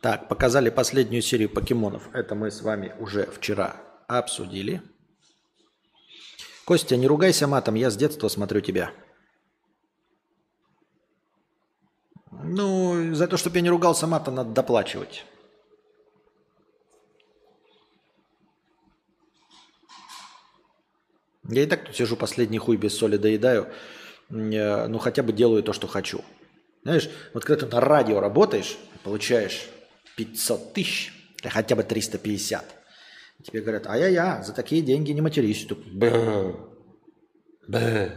Так, показали последнюю серию покемонов. Это мы с вами уже вчера обсудили. Костя, не ругайся матом, я с детства смотрю тебя. Ну, за то, чтобы я не ругался матом, надо доплачивать. Я и так тут сижу, последний хуй без соли доедаю. Ну, хотя бы делаю то, что хочу. Знаешь, вот когда ты на радио работаешь, получаешь 500 тысяч, или хотя бы 350, тебе говорят, а-я-я, за такие деньги не матерись. Тут, Бэ. Бэ.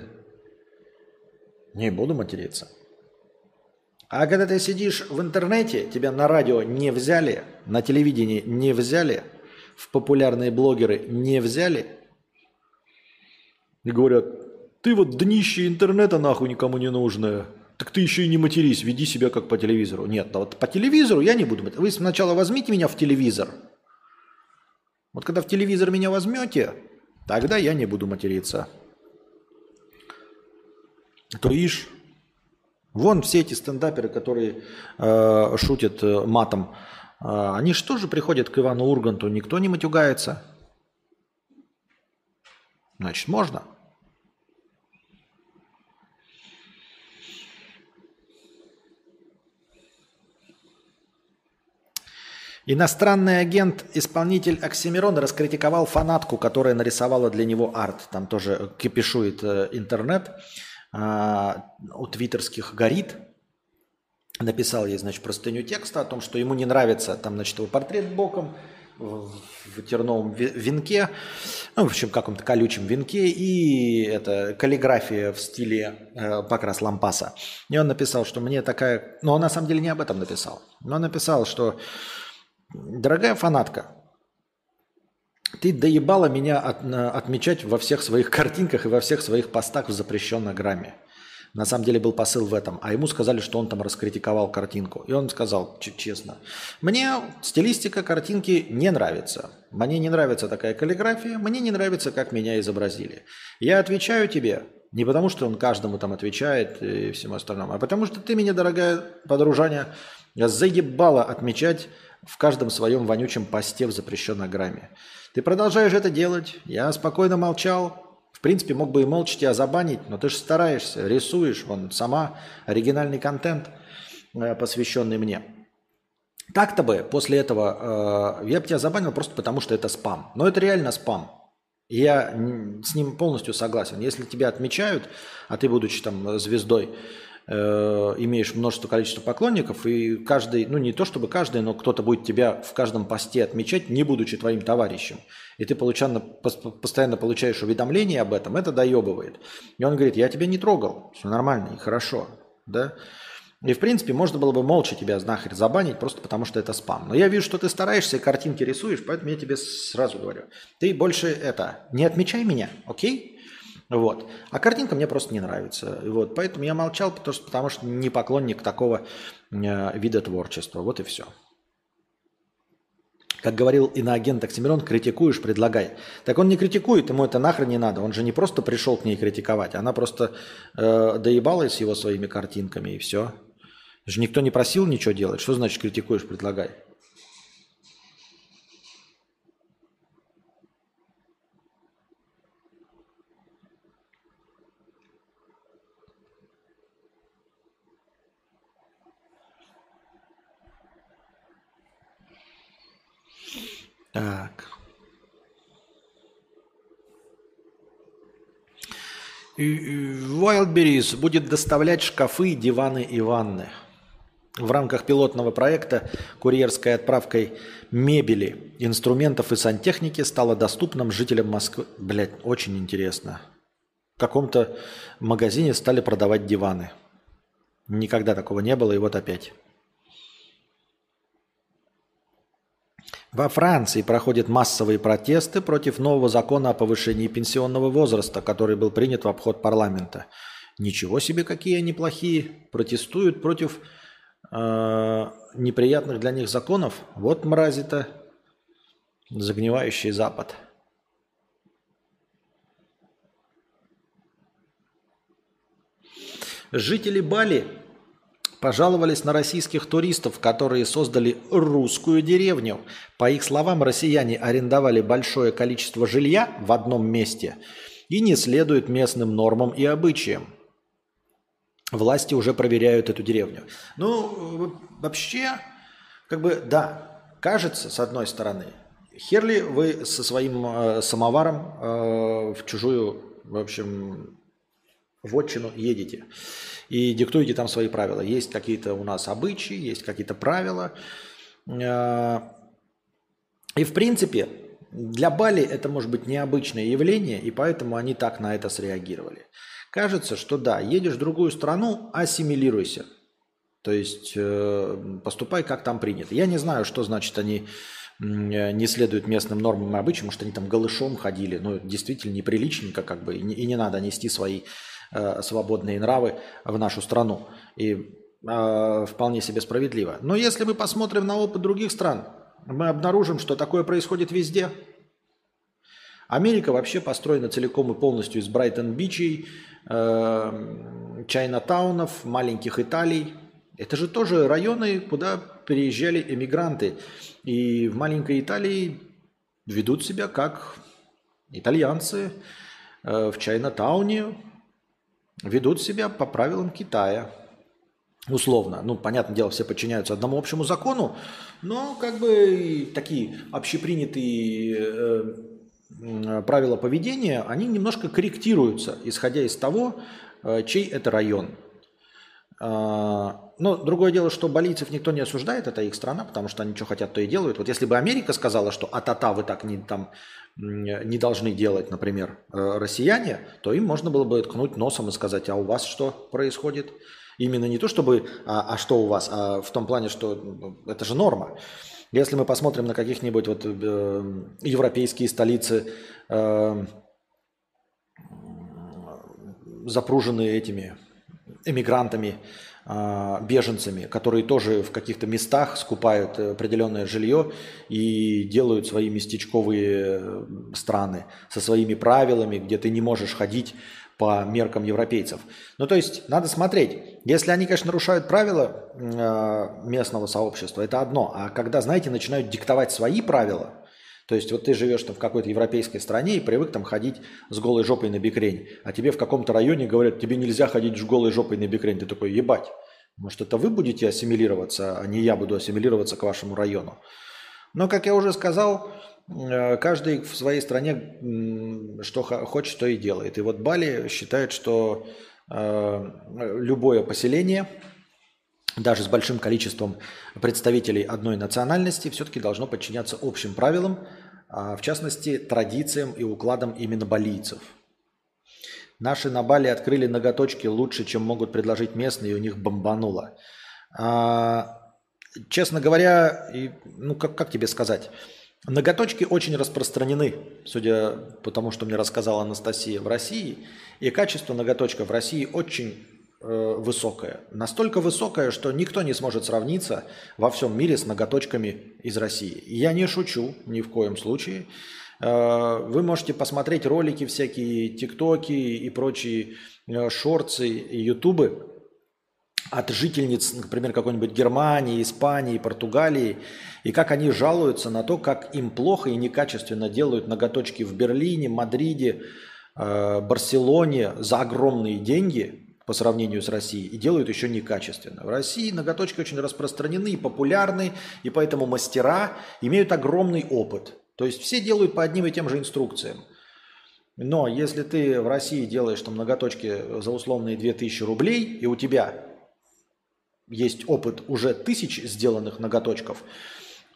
Не буду материться. А когда ты сидишь в интернете, тебя на радио не взяли, на телевидении не взяли, в популярные блогеры не взяли, и говорят, ты вот днище интернета нахуй никому не нужное. Так ты еще и не матерись, веди себя как по телевизору. Нет, да вот по телевизору я не буду. Вы сначала возьмите меня в телевизор. Вот когда в телевизор меня возьмете, тогда я не буду материться. То ишь, Вон все эти стендаперы, которые э, шутят э, матом, э, они же приходят к Ивану Урганту? Никто не матюгается. Значит, можно. Иностранный агент, исполнитель Оксимирон раскритиковал фанатку, которая нарисовала для него арт. Там тоже кипишует э, интернет. У твиттерских горит, написал ей, значит, простыню текста о том, что ему не нравится, там, значит, его портрет боком, в терновом венке, ну, в общем, каком-то колючем венке, и это каллиграфия в стиле э, покрас лампаса. И он написал, что мне такая... Но он на самом деле не об этом написал. Но он написал, что «Дорогая фанатка, ты доебала меня от, отмечать во всех своих картинках и во всех своих постах в запрещенной грамме. На самом деле был посыл в этом. А ему сказали, что он там раскритиковал картинку. И он сказал честно, мне стилистика картинки не нравится. Мне не нравится такая каллиграфия, мне не нравится, как меня изобразили. Я отвечаю тебе не потому, что он каждому там отвечает и всему остальному, а потому что ты меня, дорогая подружаня, заебало отмечать в каждом своем вонючем посте в запрещенной грамме. Ты продолжаешь это делать. Я спокойно молчал. В принципе, мог бы и молча тебя забанить, но ты же стараешься, рисуешь, вон, сама оригинальный контент, э, посвященный мне. Так-то бы после этого э, я бы тебя забанил просто потому, что это спам. Но это реально спам. Я с ним полностью согласен. Если тебя отмечают, а ты, будучи там звездой, э, имеешь множество количества поклонников, и каждый, ну не то чтобы каждый, но кто-то будет тебя в каждом посте отмечать, не будучи твоим товарищем, и ты получально, постоянно получаешь уведомления об этом, это доебывает. И он говорит, я тебя не трогал, все нормально и хорошо, да? И, в принципе, можно было бы молча тебя нахер забанить, просто потому что это спам. Но я вижу, что ты стараешься, картинки рисуешь, поэтому я тебе сразу говорю. Ты больше это, не отмечай меня, окей? Вот. А картинка мне просто не нравится. Вот. Поэтому я молчал, потому что, потому что не поклонник такого э, вида творчества. Вот и все. Как говорил иноагент Оксимирон, критикуешь, предлагай. Так он не критикует, ему это нахрен не надо. Он же не просто пришел к ней критиковать, она просто э, доебалась его своими картинками и все. Же никто не просил ничего делать. Что значит критикуешь, предлагай? Так. Wildberries будет доставлять шкафы, диваны и ванны. В рамках пилотного проекта курьерской отправкой мебели, инструментов и сантехники стало доступным жителям Москвы. Блять, очень интересно. В каком-то магазине стали продавать диваны. Никогда такого не было, и вот опять. Во Франции проходят массовые протесты против нового закона о повышении пенсионного возраста, который был принят в обход парламента. Ничего себе, какие они плохие. Протестуют против э, неприятных для них законов. Вот мрази-то, загнивающий Запад. Жители Бали пожаловались на российских туристов, которые создали русскую деревню. По их словам, россияне арендовали большое количество жилья в одном месте и не следуют местным нормам и обычаям. Власти уже проверяют эту деревню. Ну, вообще, как бы, да, кажется, с одной стороны, хер ли вы со своим э, самоваром э, в чужую, в общем, вотчину едете и диктуете там свои правила. Есть какие-то у нас обычаи, есть какие-то правила. Э, и в принципе, для Бали это может быть необычное явление, и поэтому они так на это среагировали. Кажется, что да, едешь в другую страну, ассимилируйся. То есть э, поступай, как там принято. Я не знаю, что значит они не следуют местным нормам и обычаям, может, они там голышом ходили, но действительно неприличненько как бы, и не, и не надо нести свои Э, свободные нравы в нашу страну. И э, вполне себе справедливо. Но если мы посмотрим на опыт других стран, мы обнаружим, что такое происходит везде. Америка вообще построена целиком и полностью из Брайтон-Бичей, э, Чайна-таунов, маленьких Италий. Это же тоже районы, куда приезжали эмигранты. И в маленькой Италии ведут себя как итальянцы. Э, в Чайна-тауне ведут себя по правилам Китая. Условно. Ну, понятное дело, все подчиняются одному общему закону, но как бы такие общепринятые э, правила поведения, они немножко корректируются, исходя из того, э, чей это район. А, но другое дело, что балийцев никто не осуждает, это их страна, потому что они что хотят, то и делают. Вот если бы Америка сказала, что а-та-та вы так не, там, не должны делать, например, э, россияне, то им можно было бы ткнуть носом и сказать, а у вас что происходит? Именно не то, чтобы а, а что у вас, а в том плане, что это же норма. Если мы посмотрим на каких-нибудь вот э, европейские столицы, э, запруженные этими эмигрантами, беженцами, которые тоже в каких-то местах скупают определенное жилье и делают свои местечковые э, страны со своими правилами, где ты не можешь ходить по меркам европейцев. Ну, то есть, надо смотреть. Если они, конечно, нарушают правила э, местного сообщества, это одно. А когда, знаете, начинают диктовать свои правила, то есть, вот ты живешь там в какой-то европейской стране и привык там ходить с голой жопой на бикрень, а тебе в каком-то районе говорят, тебе нельзя ходить с голой жопой на бикрень. Ты такой, ебать, может, это вы будете ассимилироваться, а не я буду ассимилироваться к вашему району. Но, как я уже сказал, Э, каждый в своей стране что хочет, то и делает. И вот Бали считает, что э, любое поселение, даже с большим количеством представителей одной национальности, все-таки должно подчиняться общим правилам, а в частности традициям и укладам именно балийцев. Наши на Бали открыли ноготочки лучше, чем могут предложить местные, и у них бомбануло. А, честно говоря, и, ну как, как тебе сказать, Ноготочки очень распространены, судя по тому, что мне рассказала Анастасия, в России. И качество ноготочка в России очень э, высокое. Настолько высокое, что никто не сможет сравниться во всем мире с ноготочками из России. я не шучу ни в коем случае. Э, вы можете посмотреть ролики всякие, тиктоки и прочие э, шорцы ютубы от жительниц, например, какой-нибудь Германии, Испании, Португалии, и как они жалуются на то, как им плохо и некачественно делают ноготочки в Берлине, Мадриде, Барселоне за огромные деньги по сравнению с Россией, и делают еще некачественно. В России ноготочки очень распространены и популярны, и поэтому мастера имеют огромный опыт. То есть все делают по одним и тем же инструкциям. Но если ты в России делаешь там ноготочки за условные 2000 рублей, и у тебя есть опыт уже тысяч сделанных ноготочков,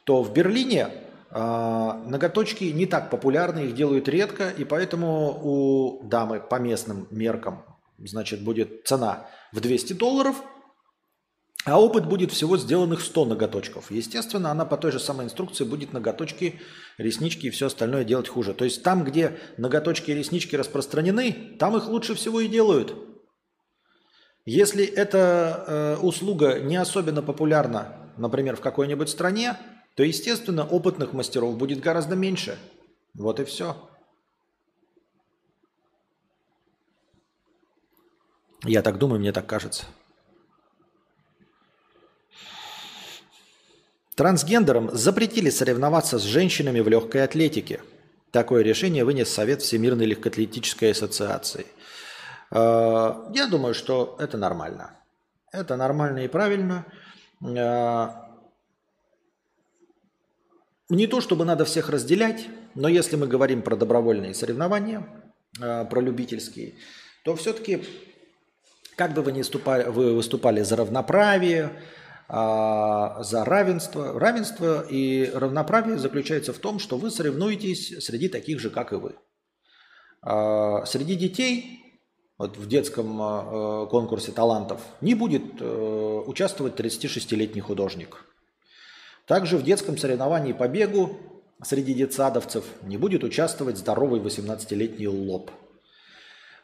то в Берлине э, ноготочки не так популярны, их делают редко, и поэтому у дамы по местным меркам, значит, будет цена в 200 долларов, а опыт будет всего сделанных 100 ноготочков. Естественно, она по той же самой инструкции будет ноготочки, реснички и все остальное делать хуже. То есть там, где ноготочки и реснички распространены, там их лучше всего и делают. Если эта э, услуга не особенно популярна, например, в какой-нибудь стране, то, естественно, опытных мастеров будет гораздо меньше. Вот и все. Я так думаю, мне так кажется. Трансгендерам запретили соревноваться с женщинами в легкой атлетике. Такое решение вынес Совет Всемирной легкоатлетической ассоциации – Э, я думаю, что это нормально. Это нормально и правильно. Э, не то, чтобы надо всех разделять, но если мы говорим про добровольные соревнования, э, про любительские, то все-таки, как бы вы ни выступали, вы выступали за равноправие, за равенство. Равенство и равноправие заключается в том, что вы соревнуетесь среди таких же, как и вы. Среди детей вот в детском э, конкурсе талантов, не будет э, участвовать 36-летний художник. Также в детском соревновании по бегу среди детсадовцев не будет участвовать здоровый 18-летний лоб.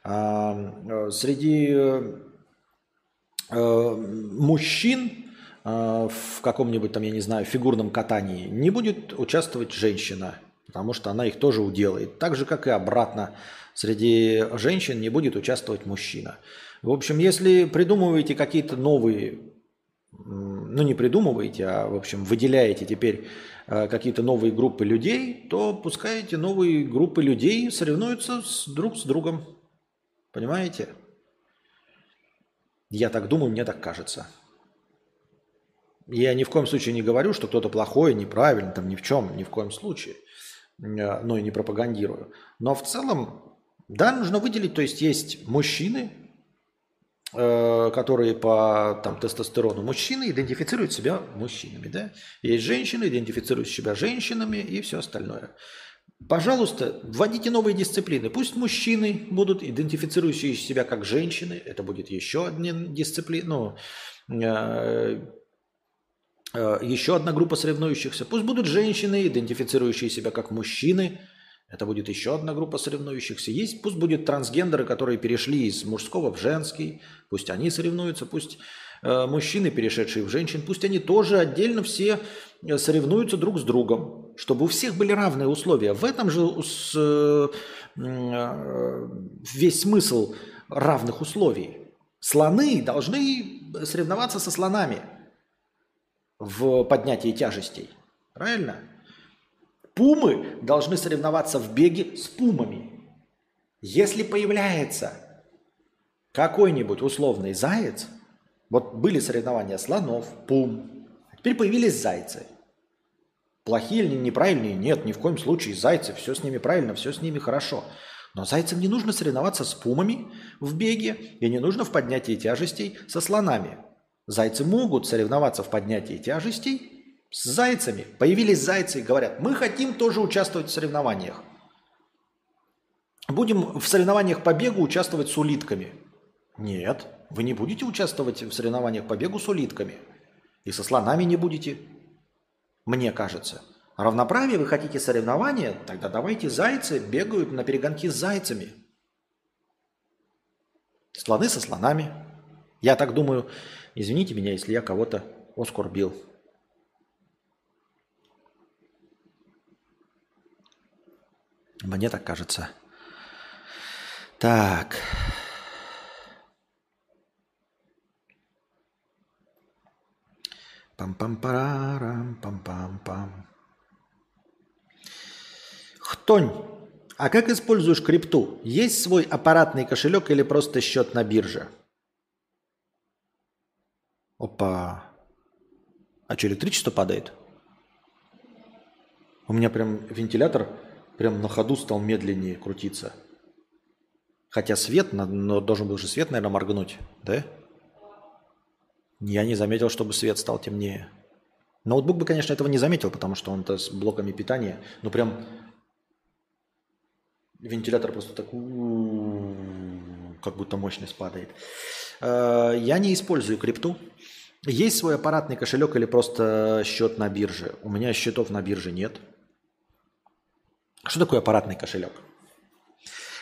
Э, среди мужчин э, в каком-нибудь там, я не знаю, фигурном катании не будет участвовать женщина, потому что она их тоже уделает. Так же, как и обратно среди женщин не будет участвовать мужчина. В общем, если придумываете какие-то новые, ну не придумываете, а в общем выделяете теперь э, какие-то новые группы людей, то пускай эти новые группы людей соревнуются с, друг с другом. Понимаете? Я так думаю, мне так кажется. Я ни в коем случае не говорю, что кто-то плохой, неправильный, там ни в чем, ни в коем случае. Э, но и не пропагандирую. Но в целом да, нужно выделить, то есть есть мужчины, э, которые по там, тестостерону мужчины идентифицируют себя мужчинами, да? Есть женщины, идентифицируют себя женщинами и все остальное. Пожалуйста, вводите новые дисциплины. Пусть мужчины будут идентифицирующие себя как женщины. Это будет еще одна дисциплина. Ну, э, э, еще одна группа соревнующихся. Пусть будут женщины, идентифицирующие себя как мужчины. Это будет еще одна группа соревнующихся. Есть, пусть будут трансгендеры, которые перешли из мужского в женский, пусть они соревнуются, пусть мужчины, перешедшие в женщин, пусть они тоже отдельно все э, соревнуются друг с другом, чтобы у всех были равные условия. В этом же э, э, весь смысл равных условий. Слоны должны соревноваться со слонами в поднятии тяжестей. Правильно? Пумы должны соревноваться в беге с пумами. Если появляется какой-нибудь условный заяц, вот были соревнования слонов, пум, а теперь появились зайцы. Плохие или неправильные? Нет, ни в коем случае. Зайцы, все с ними правильно, все с ними хорошо. Но зайцам не нужно соревноваться с пумами в беге и не нужно в поднятии тяжестей со слонами. Зайцы могут соревноваться в поднятии тяжестей с зайцами. Появились зайцы и говорят, мы хотим тоже участвовать в соревнованиях. Будем в соревнованиях по бегу участвовать с улитками. Нет, вы не будете участвовать в соревнованиях по бегу с улитками. И со слонами не будете, мне кажется. Равноправие вы хотите соревнования? Тогда давайте зайцы бегают на перегонки с зайцами. Слоны со слонами. Я так думаю, извините меня, если я кого-то оскорбил. Мне так кажется. Так. Пам-пам-парам, пам-пам-пам. Хтонь. А как используешь крипту? Есть свой аппаратный кошелек или просто счет на бирже? Опа. А что, электричество падает? У меня прям вентилятор прям на ходу стал медленнее крутиться. Хотя свет, но должен был же свет, наверное, моргнуть, да? Я не заметил, чтобы свет стал темнее. Ноутбук бы, конечно, этого не заметил, потому что он-то с блоками питания. Ну, прям вентилятор просто так как будто мощность падает. Э, я не использую крипту. Есть свой аппаратный кошелек или просто счет на бирже? У меня счетов на бирже нет. Что такое аппаратный кошелек?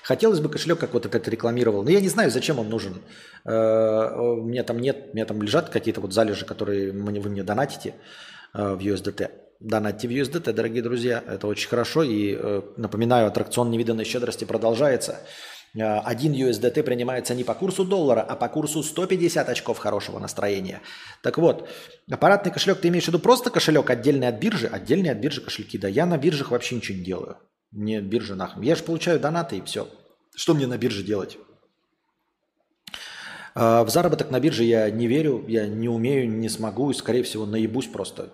Хотелось бы кошелек, как вот этот рекламировал. Но я не знаю, зачем он нужен. Э, у меня там нет, у меня там лежат какие-то вот залежи, которые вы мне донатите э, в USDT. Донатьте в USDT, дорогие друзья. Это очень хорошо. И э, напоминаю, аттракцион невиданной щедрости продолжается. Один USDT принимается не по курсу доллара, а по курсу 150 очков хорошего настроения. Так вот, аппаратный кошелек, ты имеешь в виду просто кошелек отдельный от биржи? Отдельный от биржи кошельки. Да я на биржах вообще ничего не делаю. Мне биржа нахрен. Я же получаю донаты и все. Что мне на бирже делать? А, в заработок на бирже я не верю, я не умею, не смогу и, скорее всего, наебусь просто.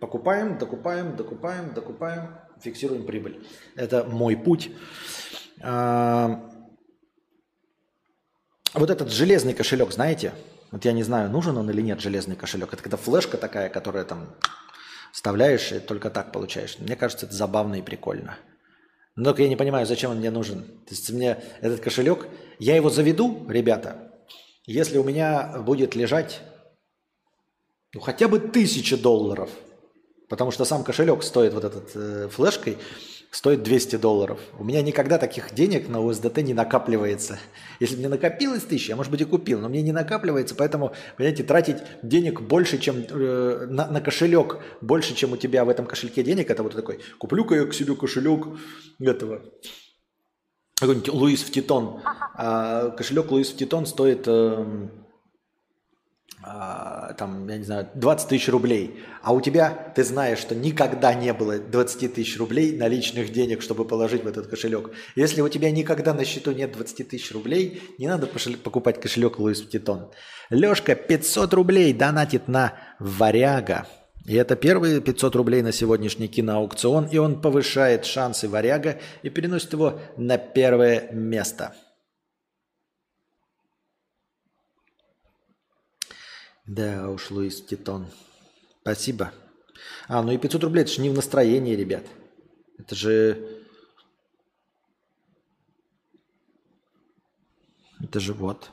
Покупаем, докупаем, докупаем, докупаем, фиксируем прибыль. Это мой путь. А, вот этот железный кошелек, знаете? Вот я не знаю, нужен он или нет, железный кошелек. Это когда флешка такая, которая там вставляешь и только так получаешь. Мне кажется, это забавно и прикольно. Но только я не понимаю, зачем он мне нужен. То есть мне этот кошелек, я его заведу, ребята, если у меня будет лежать ну, хотя бы тысяча долларов, потому что сам кошелек стоит вот этот э, флешкой, стоит 200 долларов. У меня никогда таких денег на USDT не накапливается. Если мне накопилось тысяча, я, может быть, и купил, но мне не накапливается, поэтому, понимаете, тратить денег больше, чем э, на, на кошелек, больше, чем у тебя в этом кошельке денег, это вот такой, куплю-ка я к себе кошелек этого, какой-нибудь Луис в Титон. А кошелек Луис в Титон стоит... Э, а, там, я не знаю, 20 тысяч рублей, а у тебя, ты знаешь, что никогда не было 20 тысяч рублей наличных денег, чтобы положить в этот кошелек. Если у тебя никогда на счету нет 20 тысяч рублей, не надо покупать кошелек Луис Титон. Лешка 500 рублей донатит на Варяга. И это первые 500 рублей на сегодняшний киноаукцион, и он повышает шансы Варяга и переносит его на первое место – Да уж, Луис Титон. Спасибо. А, ну и 500 рублей, это же не в настроении, ребят. Это же... Это же вот.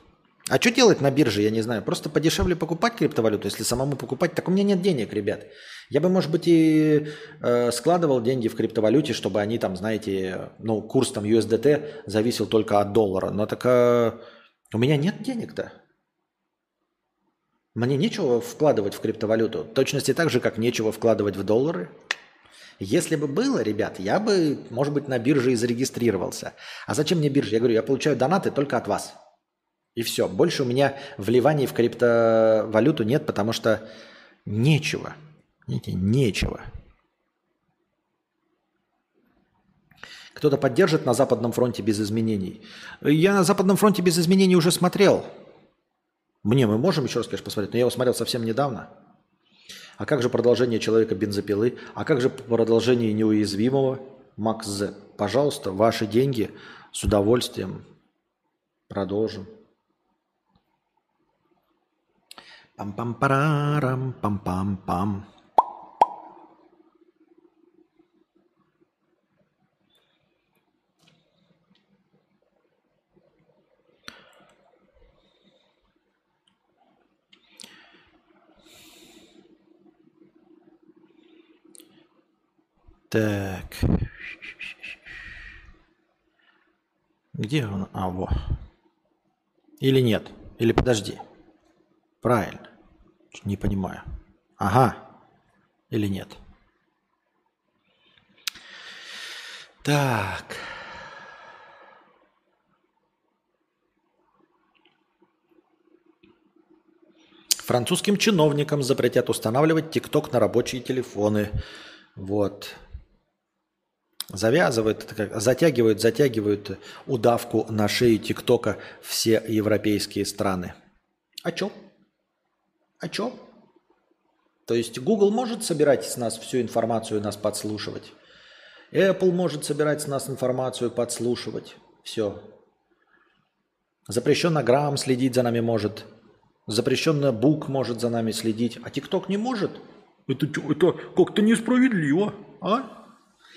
А что делать на бирже, я не знаю. Просто подешевле покупать криптовалюту, если самому покупать. Так у меня нет денег, ребят. Я бы, может быть, и э, складывал деньги в криптовалюте, чтобы они там, знаете, ну, курс там USDT зависел только от доллара. Но так э, у меня нет денег-то. Мне нечего вкладывать в криптовалюту. Точности так же, как нечего вкладывать в доллары. Если бы было, ребят, я бы, может быть, на бирже и зарегистрировался. А зачем мне биржа? Я говорю, я получаю донаты только от вас. И все. Больше у меня вливаний в криптовалюту нет, потому что нечего. Видите, нечего. Кто-то поддержит на Западном фронте без изменений. Я на Западном фронте без изменений уже смотрел. Мне мы можем еще раз, конечно, посмотреть, но я его смотрел совсем недавно. А как же продолжение человека бензопилы? А как же продолжение неуязвимого? Макс З. Пожалуйста, ваши деньги с удовольствием продолжим. Пам-пам-парам, пам-пам-пам. Так. Где он? А, во. Или нет? Или подожди. Правильно. Не понимаю. Ага. Или нет? Так. Французским чиновникам запретят устанавливать ТикТок на рабочие телефоны. Вот. Завязывают, затягивают, затягивают удавку на шее ТикТока все европейские страны. А чё? А чё? То есть Google может собирать с нас всю информацию и нас подслушивать. Apple может собирать с нас информацию, подслушивать. Все. Запрещенно Грамм следить за нами может. Запрещенно Бук может за нами следить. А ТикТок не может? Это, это как-то несправедливо, а?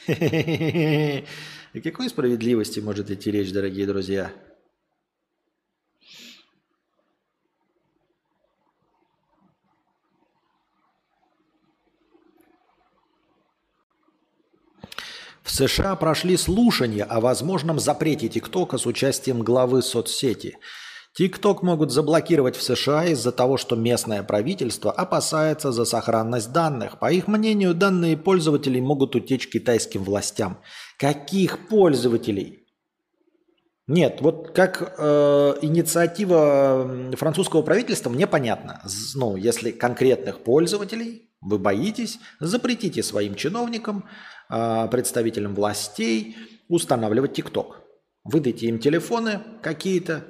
О какой справедливости может идти речь, дорогие друзья? В США прошли слушания о возможном запрете ТикТока с участием главы соцсети – ТикТок могут заблокировать в США из-за того, что местное правительство опасается за сохранность данных. По их мнению, данные пользователей могут утечь китайским властям. Каких пользователей? Нет, вот как э, инициатива французского правительства мне понятно. Ну, если конкретных пользователей вы боитесь, запретите своим чиновникам, э, представителям властей устанавливать ТикТок. Выдайте им телефоны какие-то,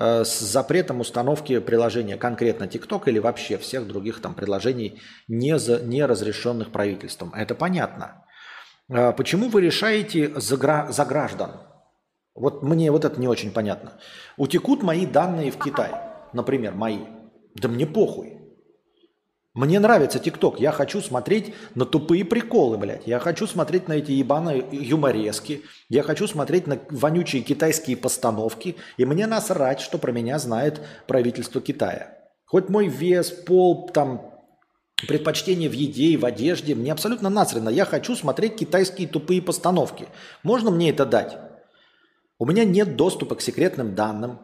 с запретом установки приложения конкретно TikTok или вообще всех других там приложений, не, за, не разрешенных правительством. Это понятно. Э, почему вы решаете за, за граждан? Вот мне вот это не очень понятно. Утекут мои данные в Китай, например, мои. Да мне похуй. Мне нравится ТикТок. Я хочу смотреть на тупые приколы, блядь. Я хочу смотреть на эти ебаные юморески. Я хочу смотреть на вонючие китайские постановки. И мне насрать, что про меня знает правительство Китая. Хоть мой вес, пол, там, предпочтение в еде и в одежде. Мне абсолютно насрано. Я хочу смотреть китайские тупые постановки. Можно мне это дать? У меня нет доступа к секретным данным.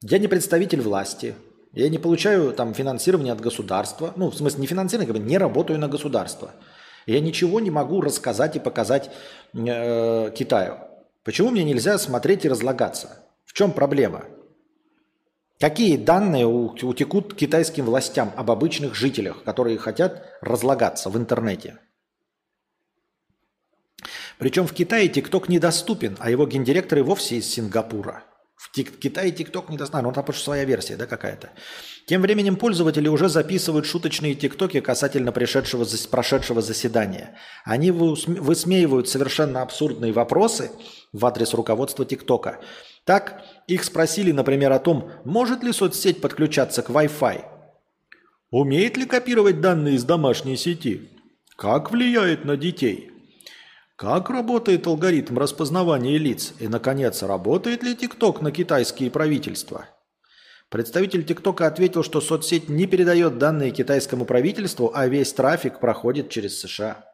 Я не представитель власти. Я не получаю там финансирование от государства. Ну, в смысле, не финансирование, как бы не работаю на государство. Я ничего не могу рассказать и показать э, Китаю. Почему мне нельзя смотреть и разлагаться? В чем проблема? Какие данные утекут китайским властям об обычных жителях, которые хотят разлагаться в интернете? Причем в Китае ТикТок недоступен, а его гендиректор и вовсе из Сингапура – в Китае TikTok не доступен, ну там просто своя версия, да, какая-то. Тем временем пользователи уже записывают шуточные тиктоки касательно пришедшего, прошедшего заседания. Они высмеивают совершенно абсурдные вопросы в адрес руководства ТикТока. Так, их спросили, например, о том, может ли соцсеть подключаться к Wi-Fi. Умеет ли копировать данные из домашней сети? Как влияет на детей? Как работает алгоритм распознавания лиц? И, наконец, работает ли ТикТок на китайские правительства? Представитель ТикТока ответил, что соцсеть не передает данные китайскому правительству, а весь трафик проходит через США.